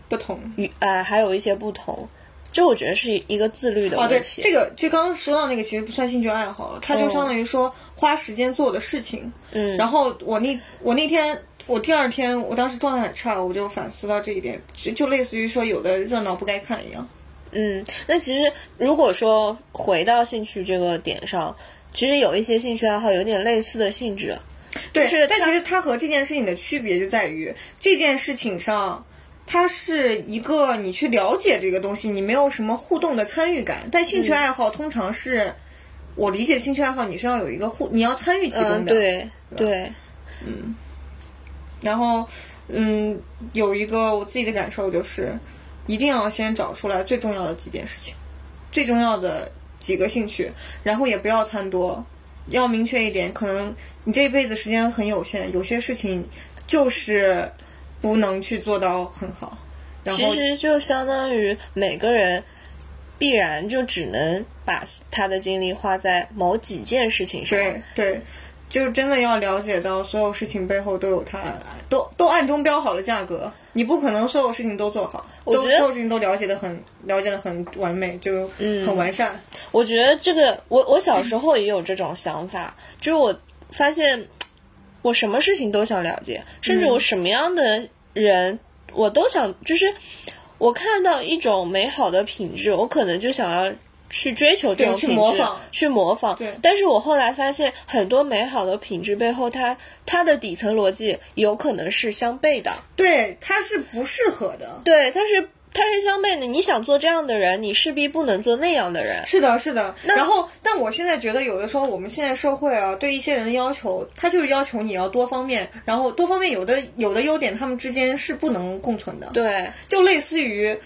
不同。与呃还有一些不同，这我觉得是一个自律的哦，对问，题。这个就刚刚说到那个，其实不算兴趣爱好了，它就相当于说花时间做的事情。嗯，然后我那我那天我第二天我当时状态很差，我就反思到这一点，就就类似于说有的热闹不该看一样。嗯，那其实如果说回到兴趣这个点上，其实有一些兴趣爱好有点类似的性质。对，是它但其实它和这件事情的区别就在于这件事情上。它是一个你去了解这个东西，你没有什么互动的参与感。但兴趣爱好通常是，我理解兴趣爱好你是要有一个互，你要参与其中嗯，的。对对，然后，嗯，有一个我自己的感受就是，一定要先找出来最重要的几件事情，最重要的几个兴趣，然后也不要贪多，要明确一点。可能你这一辈子时间很有限，有些事情就是不能去做到很好。然后，其实就相当于每个人必然就只能把他的精力花在某几件事情上。对对，就是真的要了解到所有事情背后都有它，都都暗中标好了价格。你不可能所有事情都做好，我觉得所有事情都了解的很了解的很完美，就很完善。我觉得这个，我我小时候也有这种想法，就是我发现我什么事情都想了解，甚至我什么样的人我都想，就是我看到一种美好的品质，我可能就想要。去追求这种去品质，模仿去模仿。对但是我后来发现，很多美好的品质背后，它它的底层逻辑有可能是相悖的。对，它是不适合的。对，它是它是相悖的。你想做这样的人，你势必不能做那样的人。是的，是的。然后，但我现在觉得，有的时候我们现在社会啊，对一些人的要求，他就是要求你要多方面，然后多方面有的有的优点，他们之间是不能共存的。对，就类似于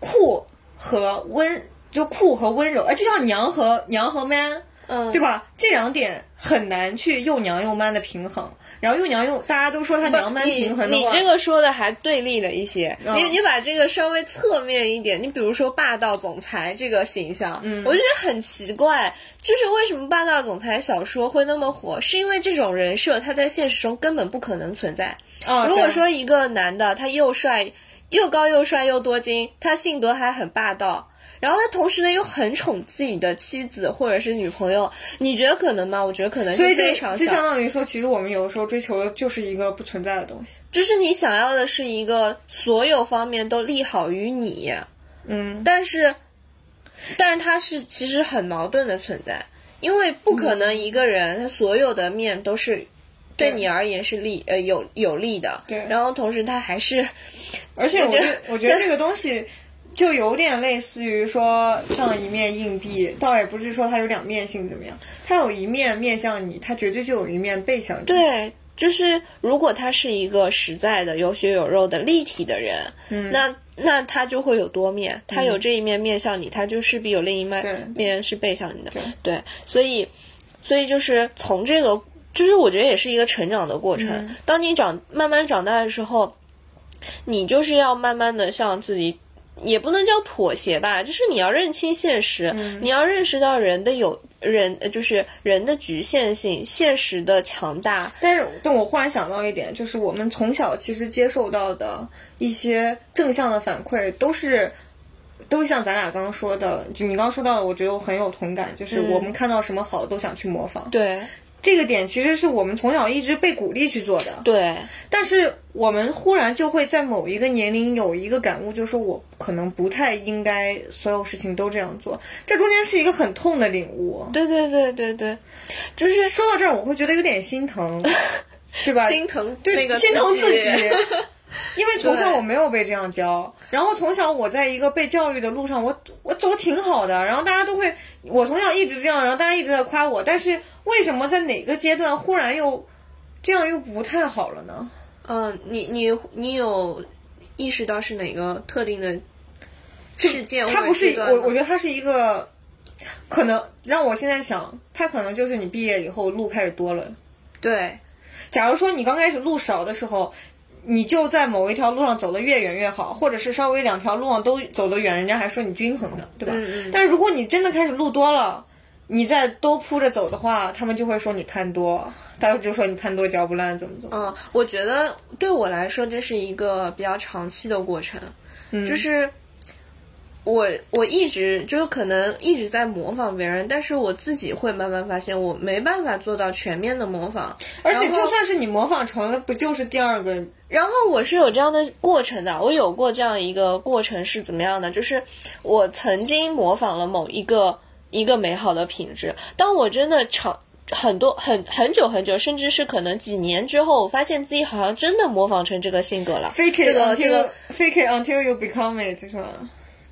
酷和温，就酷和温柔，哎，就像娘和娘和 man，嗯，对吧？这两点很难去又娘又 man 的平衡。然后又娘又大家都说他娘 man 平衡的话，你这个说的还对立了一些。嗯你你把这个稍微侧面一点，你比如说霸道总裁这个形象，嗯我就觉得很奇怪，就是为什么霸道总裁小说会那么火？是因为这种人设他在现实中根本不可能存在。啊，如果说一个男的他又帅又高又帅又多金，他性格还很霸道。然后他同时呢又很宠自己的妻子或者是女朋友，你觉得可能吗？我觉得可能是非常小。相当于说，其实我们有的时候追求的就是一个不存在的东西。就是你想要的是一个所有方面都利好于你，嗯，但是，但是他是其实很矛盾的存在，因为不可能一个人他所有的面都是对你而言是利呃有有利的，对然后同时他还是而且我觉得，我觉得这个东西，就有点类似于说像一面硬币，倒也不是说它有两面性怎么样，它有一面面向你，它绝对就有一面背向你。对，就是如果他是一个实在的、有血有肉的立体的人，嗯，那那他就会有多面，他有这一面面向你，他就势必有另一面面是背向你的。对，所以，所以就是从这个，就是我觉得也是一个成长的过程。当你长慢慢长大的时候，你就是要慢慢的向自己。也不能叫妥协吧，就是你要认清现实，你要认识到人的有人，就是人的局限性，现实的强大。但是，但我忽然想到一点，就是我们从小其实接受到的一些正向的反馈，都是都是像咱俩刚刚说的，就你刚刚说到的，我觉得我很有同感，就是我们看到什么好都想去模仿。对。这个点其实是我们从小一直被鼓励去做的，对。但是我们忽然就会在某一个年龄有一个感悟，就是我可能不太应该所有事情都这样做。这中间是一个很痛的领悟。对对对对对，就是说到这儿，我会觉得有点心疼，[LAUGHS] 对吧？心疼，对，心疼自己。[LAUGHS] 因为从小我没有被这样教，然后从小我在一个被教育的路上，我我走挺好的，然后大家都会，我从小一直这样，然后大家一直在夸我，但是为什么在哪个阶段忽然又这样又不太好了呢？嗯，你你你有意识到是哪个特定的事件？它不是我，我觉得它是一个可能让我现在想，它可能就是你毕业以后路开始多了。对，假如说你刚开始路少的时候。你就在某一条路上走得越远越好，或者是稍微两条路上都走得远，人家还说你均衡的，对吧？但是如果你真的开始路多了，你再都铺着走的话，他们就会说你贪多，大家就说你贪多嚼不烂，怎么怎么？嗯，我觉得对我来说这是一个比较长期的过程，就是。我我一直就是可能一直在模仿别人，但是我自己会慢慢发现，我没办法做到全面的模仿。而且就算是你模仿成了，不就是第二个？然后我是有这样的过程的，我有过这样一个过程是怎么样的？就是我曾经模仿了某一个一个美好的品质，当我真的长很多很很久很久，甚至是可能几年之后，我发现自己好像真的模仿成这个性格了。Fake it until fake it until you become it，是吧？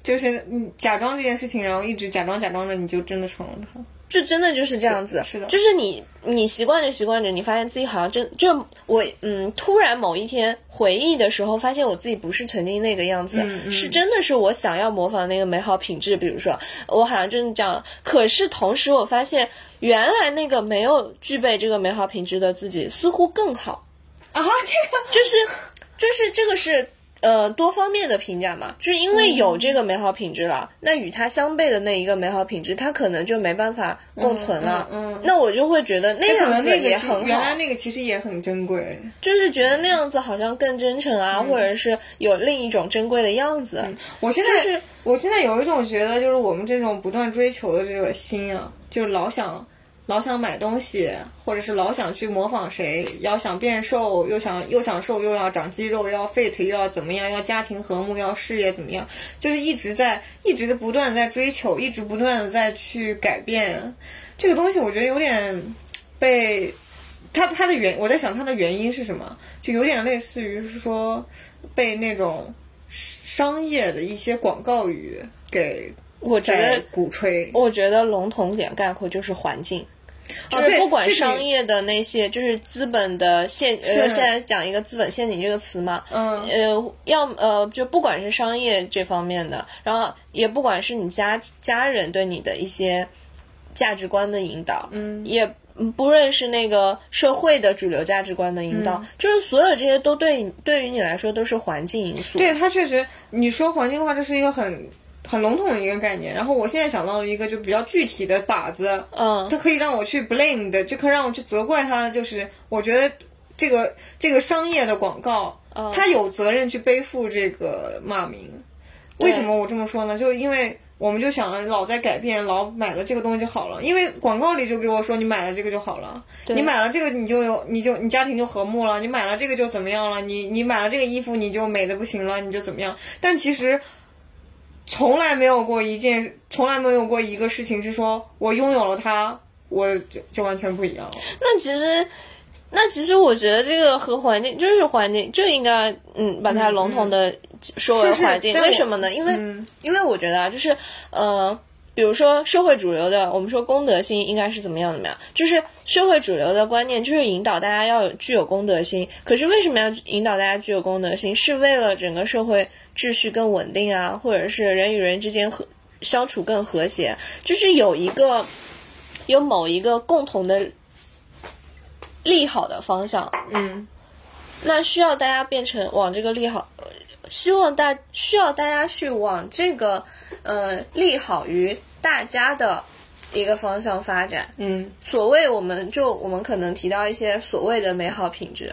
就是你假装这件事情，然后一直假装假装着，你就真的成了他。就真的就是这样子，是的，就是你你习惯着习惯着，你发现自己好像真就我嗯，突然某一天回忆的时候，发现我自己不是曾经那个样子，是真的是我想要模仿那个美好品质。比如说，我好像真的这样了。可是同时，我发现原来那个没有具备这个美好品质的自己，似乎更好啊！这个就是就是这个是。呃，多方面的评价嘛，就是因为有这个美好品质了，那与它相悖的那一个美好品质，它可能就没办法共存了。嗯，那我就会觉得那样子也很好。原来那个其实也很珍贵，就是觉得那样子好像更真诚啊，或者是有另一种珍贵的样子。我现在是，我现在有一种觉得，就是我们这种不断追求的这个心啊，就是老想。老想买东西，或者是老想去模仿谁，要想变瘦，又想又想瘦，又要长肌肉，要 fit，又要怎么样，要家庭和睦，要事业怎么样，就是一直在一直不断在追求，一直不断的在去改变这个东西。我觉得有点被它它的原我在想它的原因是什么，就有点类似于是说被那种商业的一些广告语给我觉得鼓吹。我觉得笼统点概括就是环境。就是不管商业的那些，就是资本的陷呃，现在讲一个资本陷阱这个词嘛，嗯，呃，要呃，就不管是商业这方面的，然后也不管是你家家人对你的一些价值观的引导，嗯，也不论是那个社会的主流价值观的引导，就是所有这些都对对于你来说都是环境因素。对它确实，你说环境的话，这是一个很。很笼统的一个概念，然后我现在想到了一个就比较具体的靶子，嗯，它可以让我去 blame 的，就可以让我去责怪它，就是我觉得这个这个商业的广告，它有责任去背负这个骂名。为什么我这么说呢？就因为我们就想老在改变，老买了这个东西就好了，因为广告里就给我说你买了这个就好了，你买了这个你就有你就你家庭就和睦了，你买了这个就怎么样了？你你买了这个衣服你就美的不行了，你就怎么样？但其实。从来没有过一件，从来没有过一个事情是说我拥有了它，我就就完全不一样了。那其实那其实我觉得这个和环境就是环境，就应该嗯把它笼统的说为环境。为什么呢？因为、嗯因为我觉得啊，就是呃，比如说社会主流的，我们说公德心应该是怎么样怎么样，就是社会主流的观念就是引导大家要有具有公德心。可是为什么要引导大家具有公德心？是为了整个社会秩序更稳定啊，或者是人与人之间和相处更和谐，就是有一个有某一个共同的利好的方向。嗯那需要大家变成往这个利好，呃希望大需要大家去往这个呃利好于大家的一个方向发展。嗯所谓我们就我们可能提到一些所谓的美好品质，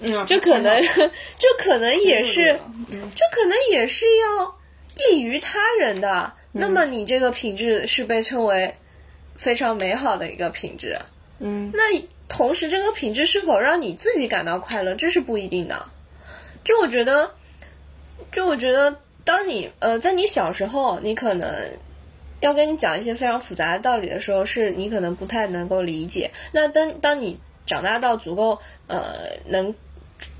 嗯，这可能 [LAUGHS] 这可能也是嗯这可能也是要利于他人的。那么你这个品质是被称为非常美好的一个品质。嗯那同时，这个品质是否让你自己感到快乐，这是不一定的。就我觉得，就我觉得，当你呃，在你小时候，你可能要跟你讲一些非常复杂的道理的时候，是你可能不太能够理解。那当当你长大到足够呃能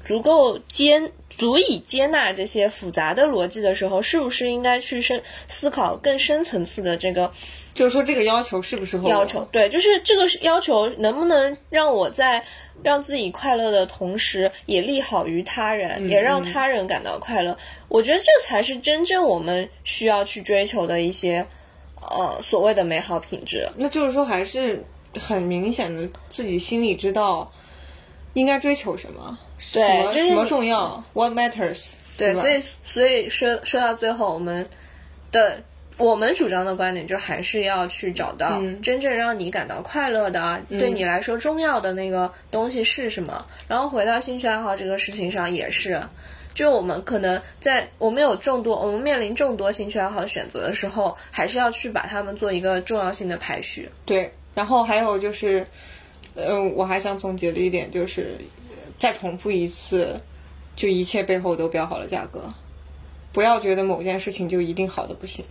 足够接足以接纳这些复杂的逻辑的时候，是不是应该去深思考更深层次的这个就是说这个要求是不适合要求，对，就是这个要求能不能让我在让自己快乐的同时，也利好于他人，也让他人感到快乐。我觉得这才是真正我们需要去追求的一些，呃，所谓的美好品质。那就是说还是很明显的自己心里知道应该追求什么，对什么重要，what matters，对，所以所以说说到最后，我们的我们主张的观点，就还是要去找到嗯真正让你感到快乐的、对你来说重要的那个东西是什么。然后回到兴趣爱好这个事情上，也是，就我们可能在我们有众多，我们面临众多兴趣爱好选择的时候，还是要去把它们做一个重要性的排序。对，然后还有就是，嗯、我还想总结的一点就是，再重复一次，就一切背后都标好了价格，不要觉得某件事情就一定好的不行。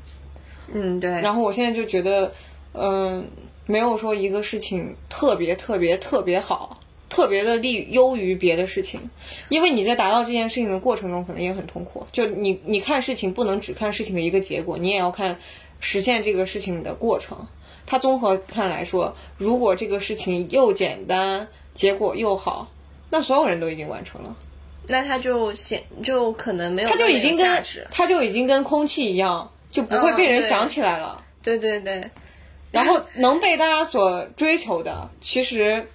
嗯，对。然后我现在就觉得，嗯、没有说一个事情特别特别特别好，特别的利优于别的事情，因为你在达到这件事情的过程中，可能也很痛苦。就你你看事情不能只看事情的一个结果，你也要看实现这个事情的过程。它综合看来说，如果这个事情又简单，结果又好，那所有人都已经完成了。那它就显就可能没有它就已经跟。它就已经跟空气一样，就不会被人想起来了。对对对，然后能被大家所追求的，其实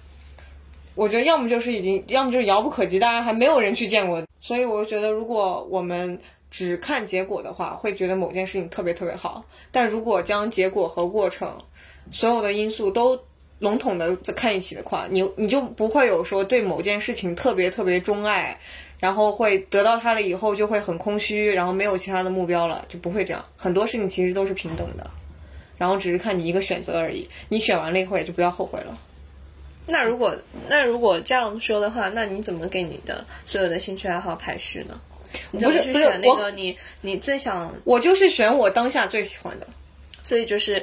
我觉得要么就是已经，要么就是遥不可及，大家还没有人去见过。所以我觉得，如果我们只看结果的话，会觉得某件事情特别特别好。但如果将结果和过程所有的因素都笼统的看一起的话，你你就不会有说对某件事情特别特别钟爱。然后会得到它了以后就会很空虚，然后没有其他的目标了，就不会这样。很多事情其实都是平等的。然后只是看你一个选择而已。你选完了以后也就不要后悔了。那如果那如果这样说的话，那你怎么给你的所有的兴趣爱好排序呢？你怎么去不是不是那个你你最想，我就是选我当下最喜欢的。所以就是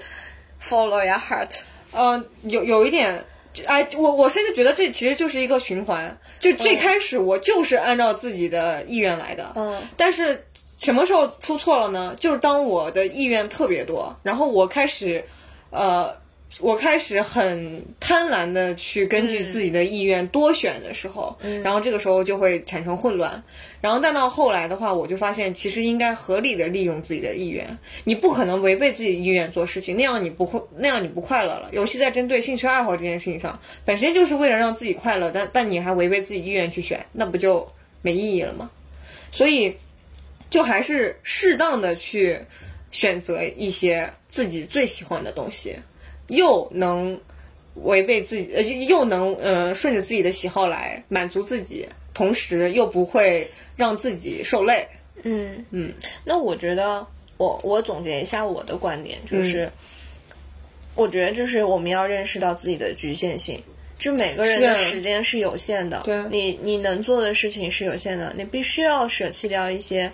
follow your heart。呃，有有一点，哎，我我甚至觉得这其实就是一个循环。就最开始我就是按照自己的意愿来的，嗯，但是什么时候出错了呢？就是当我的意愿特别多，然后我开始，呃。我开始很贪婪的去根据自己的意愿多选的时候，然后这个时候就会产生混乱。然后但到后来的话，我就发现其实应该合理的利用自己的意愿，你不可能违背自己意愿做事情，那样你不会，那样你不快乐了。尤其在针对兴趣爱好这件事情上，本身就是为了让自己快乐，但但你还违背自己意愿去选，那不就没意义了吗？所以，就还是适当的去选择一些自己最喜欢的东西。又能违背自己，呃，又能呃顺着自己的喜好来满足自己，同时又不会让自己受累。嗯。嗯，那我觉得我我总结一下我的观点，就是、嗯。我觉得就是我们要认识到自己的局限性。就每个人的时间是有限的，对你你能做的事情是有限的，你必须要舍弃掉一些，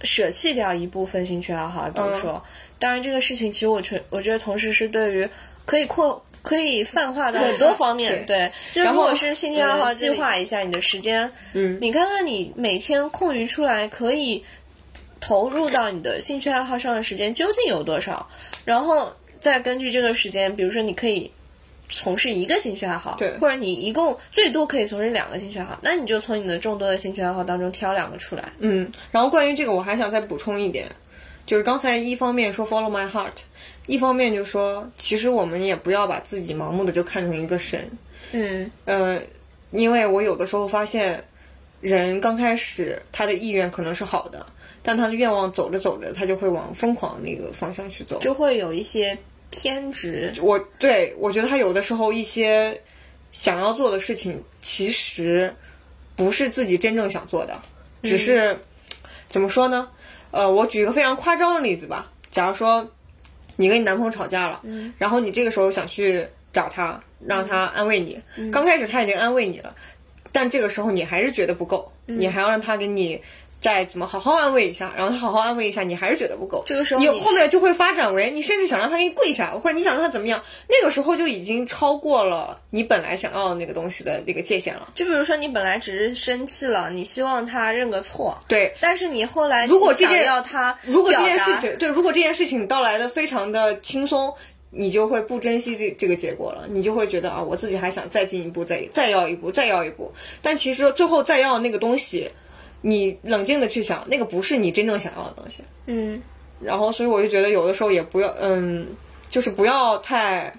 舍弃掉一部分兴趣爱好，比如说，当然这个事情其实我觉我觉得同时是对于可以扩可以泛化到很多方面。对，就如果是兴趣爱好，呃计划一下你的时间，嗯，你看看你每天空余出来可以投入到你的兴趣爱好上的时间究竟有多少，然后再根据这个时间，比如说你可以。从事一个兴趣爱好，对或者你一共最多可以从事两个兴趣爱好，那你就从你的众多的兴趣爱好当中挑两个出来。嗯，然后关于这个，我还想再补充一点，就是刚才一方面说 follow my heart，一方面就说其实我们也不要把自己盲目的就看成一个神，嗯呃，因为我有的时候发现，人刚开始他的意愿可能是好的，但他的愿望走着走着，他就会往疯狂那个方向去走。就会有一些偏执。我对我觉得他有的时候一些想要做的事情，其实不是自己真正想做的，只是、怎么说呢？呃，我举一个非常夸张的例子吧，假如说你跟你男朋友吵架了，然后你这个时候想去找他，让他安慰你，刚开始他已经安慰你了，但这个时候你还是觉得不够，你还要让他给你。再怎么好好安慰一下，然后他好好安慰一下，你还是觉得不够。这个时候你你后面就会发展为你甚至想让他给你跪下，或者你想让他怎么样，那个时候就已经超过了你本来想要的那个东西的那个界限了。就比如说你本来只是生气了，你希望他认个错，对，但是你后来如果这件想要他如果这件事表达对对，如果这件事情到来的非常的轻松，你就会不珍惜这这个结果了，你就会觉得啊，我自己还想再进一步，再再要一步，再要一步。但其实最后再要那个东西，你冷静的去想，那个不是你真正想要的东西。嗯然后，所以我就觉得有的时候也不要，嗯，就是不要太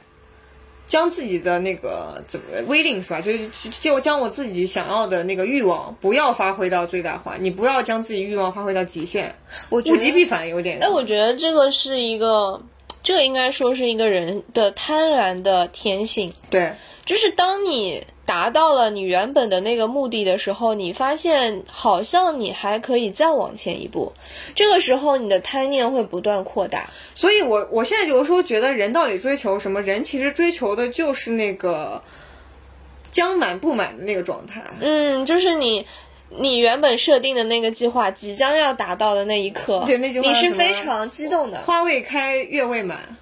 将自己的那个怎么 willing 是吧？就是就将我自己想要的那个欲望不要发挥到最大化，你不要将自己欲望发挥到极限，我物极必反有点。哎，我觉得这个是一个，这个应该说是一个人的贪婪的天性，对就是当你达到了你原本的那个目的的时候，你发现好像你还可以再往前一步，这个时候你的贪念会不断扩大。所以我我现在有的时候觉得人到底追求什么？人其实追求的就是那个将满不满的那个状态。嗯，就是你。你原本设定的那个计划即将要达到的那一刻，对那句话你是非常激动的花未开，月未满。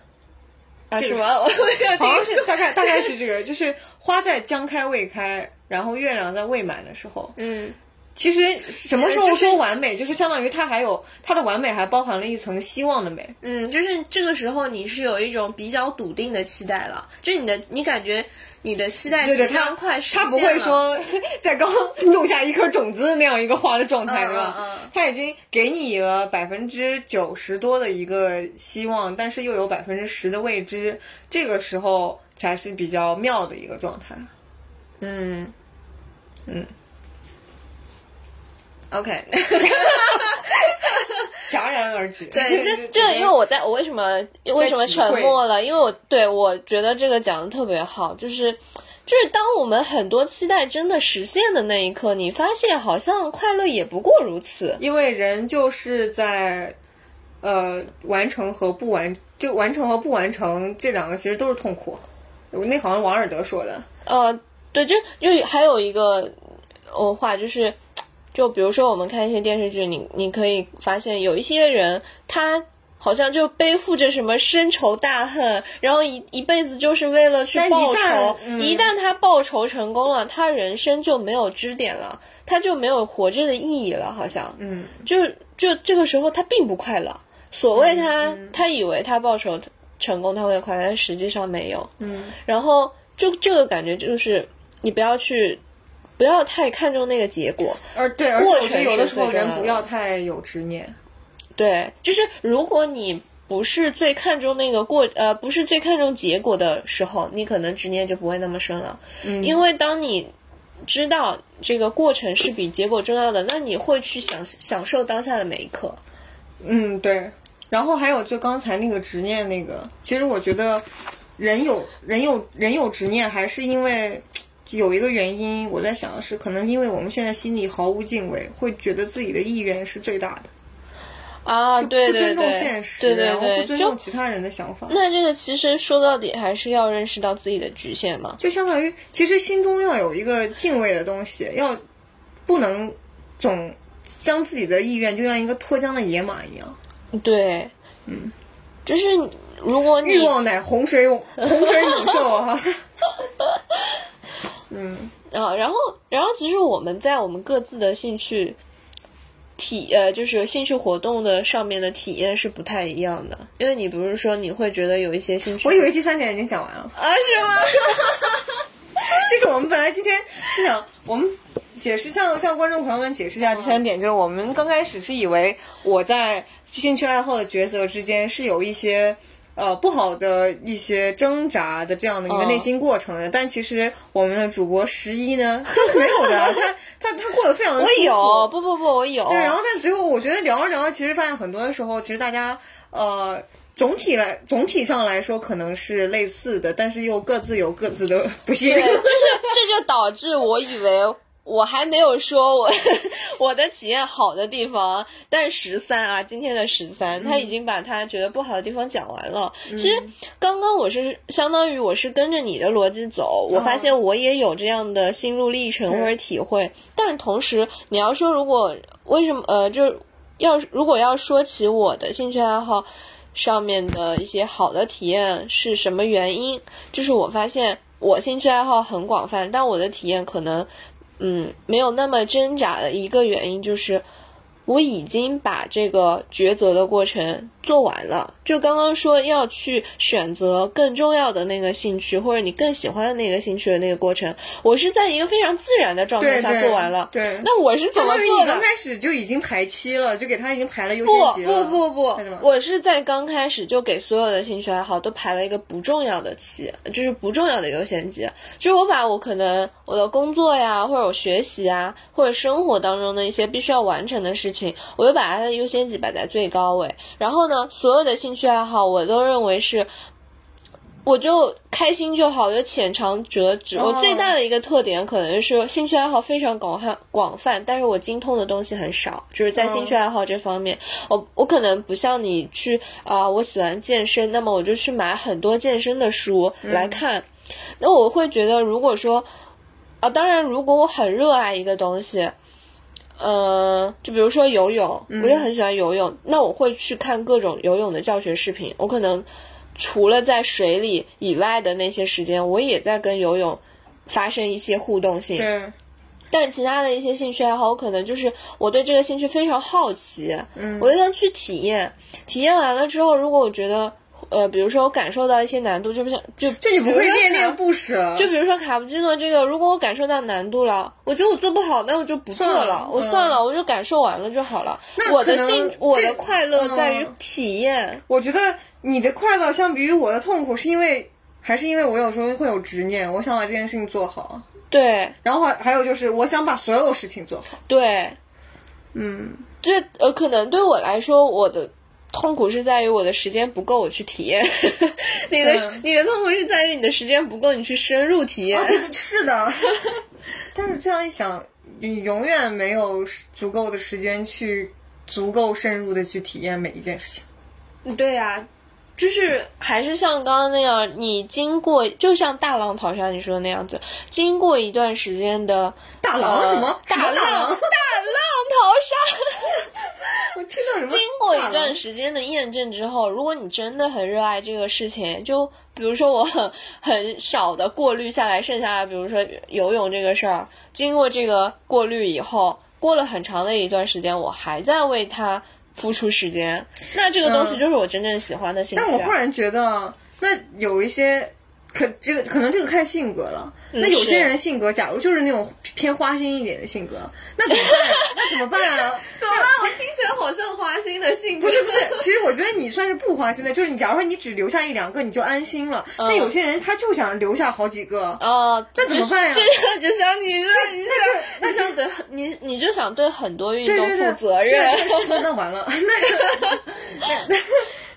啊？是吗？我没有好像是大概大概是这个，就是花在将开未开，然后月亮在未满的时候。嗯，其实什么时候说完美，就是相当于它还有它的完美还包含了一层希望的美。嗯，就是这个时候你是有一种比较笃定的期待了，就你的你感觉你的期待对对，即它将快实现它不会说 [LAUGHS] 在刚种下一颗种子的那样一个花的状态，嗯是吧？嗯嗯它已经给你了百分之九十多的一个希望，但是又有百分之十的未知，这个时候才是比较妙的一个状态。嗯嗯，OK，[LAUGHS] 戛然而止。对，这 [LAUGHS] 这因为我在我为什么为什么沉默了？因为我对我觉得这个讲的特别好，就是就是当我们很多期待真的实现的那一刻，你发现好像快乐也不过如此。因为人就是在呃完成和不完，就完成和不完成这两个其实都是痛苦。那好像王尔德说的，呃，对，就就还有一个呃话就是。就比如说，我们看一些电视剧，你你可以发现有一些人，他好像就背负着什么深仇大恨，然后一一辈子就是为了去报旦仇。嗯一旦他报仇成功了，他人生就没有支点了，他就没有活着的意义了，好像。嗯，就就这个时候他并不快乐。所谓他，嗯他以为他报仇成功他会快乐，但实际上没有。嗯，然后就这个感觉就是你不要去，不要太看重那个结果。而对，而且我觉得有的时候人不要太有执念。对，就是如果你不是最看重那个过，呃，不是最看重结果的时候，你可能执念就不会那么深了。嗯，因为当你知道这个过程是比结果重要的，那你会去享享受当下的每一刻。嗯，对。然后还有就刚才那个执念那个，其实我觉得人有人有人有执念，还是因为有一个原因，我在想的是，可能因为我们现在心里毫无敬畏，会觉得自己的意愿是最大的，啊，对对不尊重，现实，对对然后不对，就尊重其他人的想法。那这个其实说到底还是要认识到自己的局限嘛。就相当于，其实心中要有一个敬畏的东西，要不能总将自己的意愿就像一个脱缰的野马一样。对，嗯，就是如果你欲望乃洪水洪水猛兽啊！[LAUGHS] 嗯，啊，然后然后其实我们在我们各自的兴趣体呃，就是兴趣活动的上面的体验是不太一样的，因为你不是说你会觉得有一些兴趣，我以为第三点已经讲完了。啊是吗？[LAUGHS] 就是我们本来今天是想我们解释向向观众朋友们解释一下第三点，就是我们刚开始是以为我在兴趣爱好的抉择之间是有一些。呃，不好的一些挣扎的这样的一个内心过程的，但其实我们的主播十一呢，[LAUGHS] 他是没有的，他他他过得非常的舒我。有，不不不，我有。对，然后但最后我觉得聊着聊着，其实发现很多的时候，其实大家呃总体来总体上来说可能是类似的，但是又各自有各自的不幸。对，就是这就导致我以为我还没有说我 [LAUGHS] 我的体验好的地方，但十三啊，今天的十三，他已经把他觉得不好的地方讲完了。其实刚刚我是相当于我是跟着你的逻辑走，我发现我也有这样的心路历程或者体会，但同时你要说如果为什么呃，就是要如果要说起我的兴趣爱好。上面的一些好的体验是什么原因？就是我发现我兴趣爱好很广泛，但我的体验可能，嗯，没有那么挣扎的一个原因就是。我已经把这个抉择的过程做完了。就刚刚说要去选择更重要的那个兴趣，或者你更喜欢的那个兴趣的那个过程，我是在一个非常自然的状态下做完了。对那我是怎么做的刚？开始就已经排期了，就给他已经排了优先级了。不不不不，我是在刚开始就给所有的兴趣爱好都排了一个不重要的期，就是不重要的优先级。就是我把我可能我的工作呀，或者我学习啊，或者生活当中的一些必须要完成的事情，我就把它的优先级摆在最高位。然后呢，所有的兴趣爱好我都认为是。我就开心就好，我就浅尝辄止。我最大的一个特点可能是兴趣爱好非常广泛广泛，但是我精通的东西很少。就是在兴趣爱好这方面，我我可能不像你去啊、我喜欢健身，那么我就去买很多健身的书来看。那我会觉得，如果说啊，当然，如果我很热爱一个东西，呃，就比如说游泳，我也很喜欢游泳，那我会去看各种游泳的教学视频。我可能除了在水里以外的那些时间，我也在跟游泳发生一些互动性。对，但其他的一些兴趣爱好，我可能就是我对这个兴趣非常好奇，嗯，我就想去体验。体验完了之后，如果我觉得，呃，比如说我感受到一些难度，就不像就这你不会恋恋不。舍。就比如说卡布奇诺这个，如果我感受到难度了，我觉得我做不好，那我就不做算了了，我嗯算了，我就感受完了就好了。那我的兴，我的快乐在于嗯体验。我觉得你的快乐相比于我的痛苦，是因为还是因为我有时候会有执念，我想把这件事情做好。对然后还还有就是，我想把所有事情做好。对，嗯，这呃，可能对我来说，我的痛苦是在于我的时间不够，我去体验。[LAUGHS] 你的、嗯你的痛苦是在于你的时间不够，你去深入体验。是的。[LAUGHS] 但是这样一想，你永远没有足够的时间去足够深入的去体验每一件事情。对呀、就是还是像刚刚那样，你经过就像大浪淘沙你说的那样子，经过一段时间的大浪呃什么？大浪？大浪淘沙。我听到什么？经过一段时间的验证之后，如果你真的很热爱这个事情，就比如说我很很少的过滤下来，剩下的比如说游泳这个事儿，经过这个过滤以后，过了很长的一段时间，我还在为它付出时间，那这个东西嗯就是我真正喜欢的兴趣、啊。但我忽然觉得，那有一些可这个可能这个看性格了。那有些是人性格，假如就是那种偏花心一点的性格，那怎么办？那怎么办啊？[LAUGHS] 怎么办？我听起来好像花心的性格。不是不是，其实我觉得你算是不花心的，就是你假如说你只留下一两个，你就安心了。那有些人他就想留下好几个，哦，那怎么办呀就就 [LAUGHS] 就像你说，你想，那就对你你就想对很多运动负责任。那完了，[LAUGHS] 那那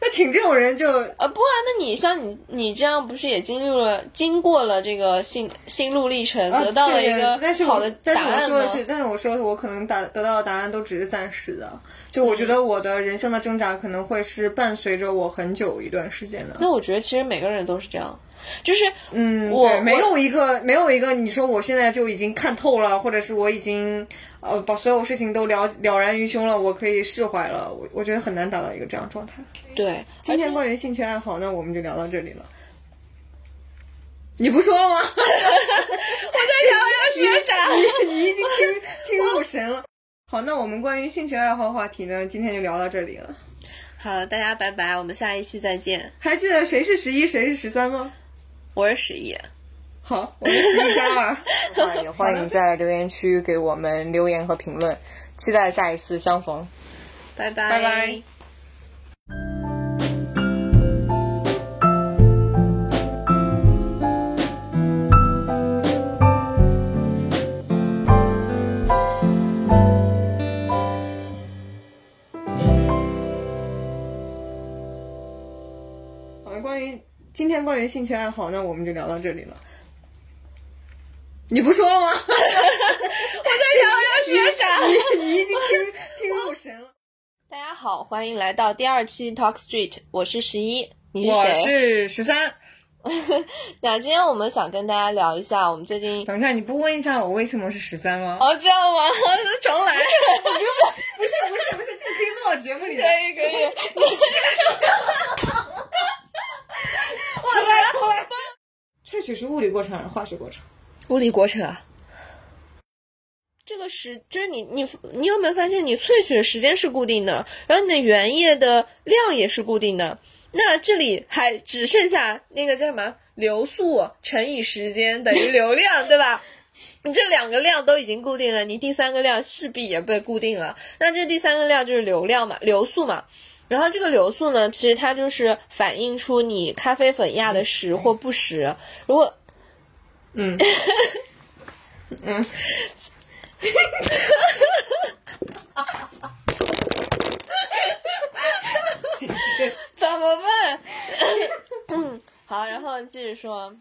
那那请这种人就啊，不啊，那你像你你这样不是也经历了经过了这个心心路历程，得到了一个好的但是我答案吗？说的是，但是我说的是，我可能答得到的答案都只是暂时的。就我觉得我的人生的挣扎可能会是伴随着我很久一段时间的。那我觉得其实每个人都是这样，就是嗯，我，没有一个没有一个你说我现在就已经看透了，或者是我已经呃把所有事情都了了然于胸了，我可以释怀了。我我觉得很难达到一个这样状态。对，今天关于兴趣爱好，那我们就聊到这里了。你不说了吗？[LAUGHS] 我在想我要说啥？你 [LAUGHS] 你已经听听入神了。好，那我们关于兴趣爱好话题呢，今天就聊到这里了。好，大家拜拜，我们下一期再见。还记得谁是十一，谁是十三吗？我是十一。好，我们十一加二。[LAUGHS] 也欢迎在留言区给我们留言和评论，期待下一次相逢。拜拜拜拜。好，关于今天关于兴趣爱好，那我们就聊到这里了。你不说了吗？[LAUGHS] 我在想我要说啥？你你已经听听入神了。大家好，欢迎来到第二期 Talk Street，我是十一，你是我？是十三。[LAUGHS] 那今天我们想跟大家聊一下，我们最近等一下，你不问一下我为什么是十三吗？哦，这样吗？重来。不是不是不是，这可以录到节目里的。可以可以。[LAUGHS] 我来了我来了。萃取是物理过程还是化学过程？物理过程啊。这个时就是你你你有没有发现，你萃取的时间是固定的，然后你的原液的量也是固定的。那这里还只剩下那个叫什么流速乘以时间等于流量，[LAUGHS] 对吧？你这两个量都已经固定了，你第三个量势必也被固定了。那这第三个量就是流量嘛，流速嘛。然后这个流速呢，其实它就是反映出你咖啡粉压的实或不实。如果，嗯嗯，怎么办？[COUGHS] 嗯，好，然后继续说。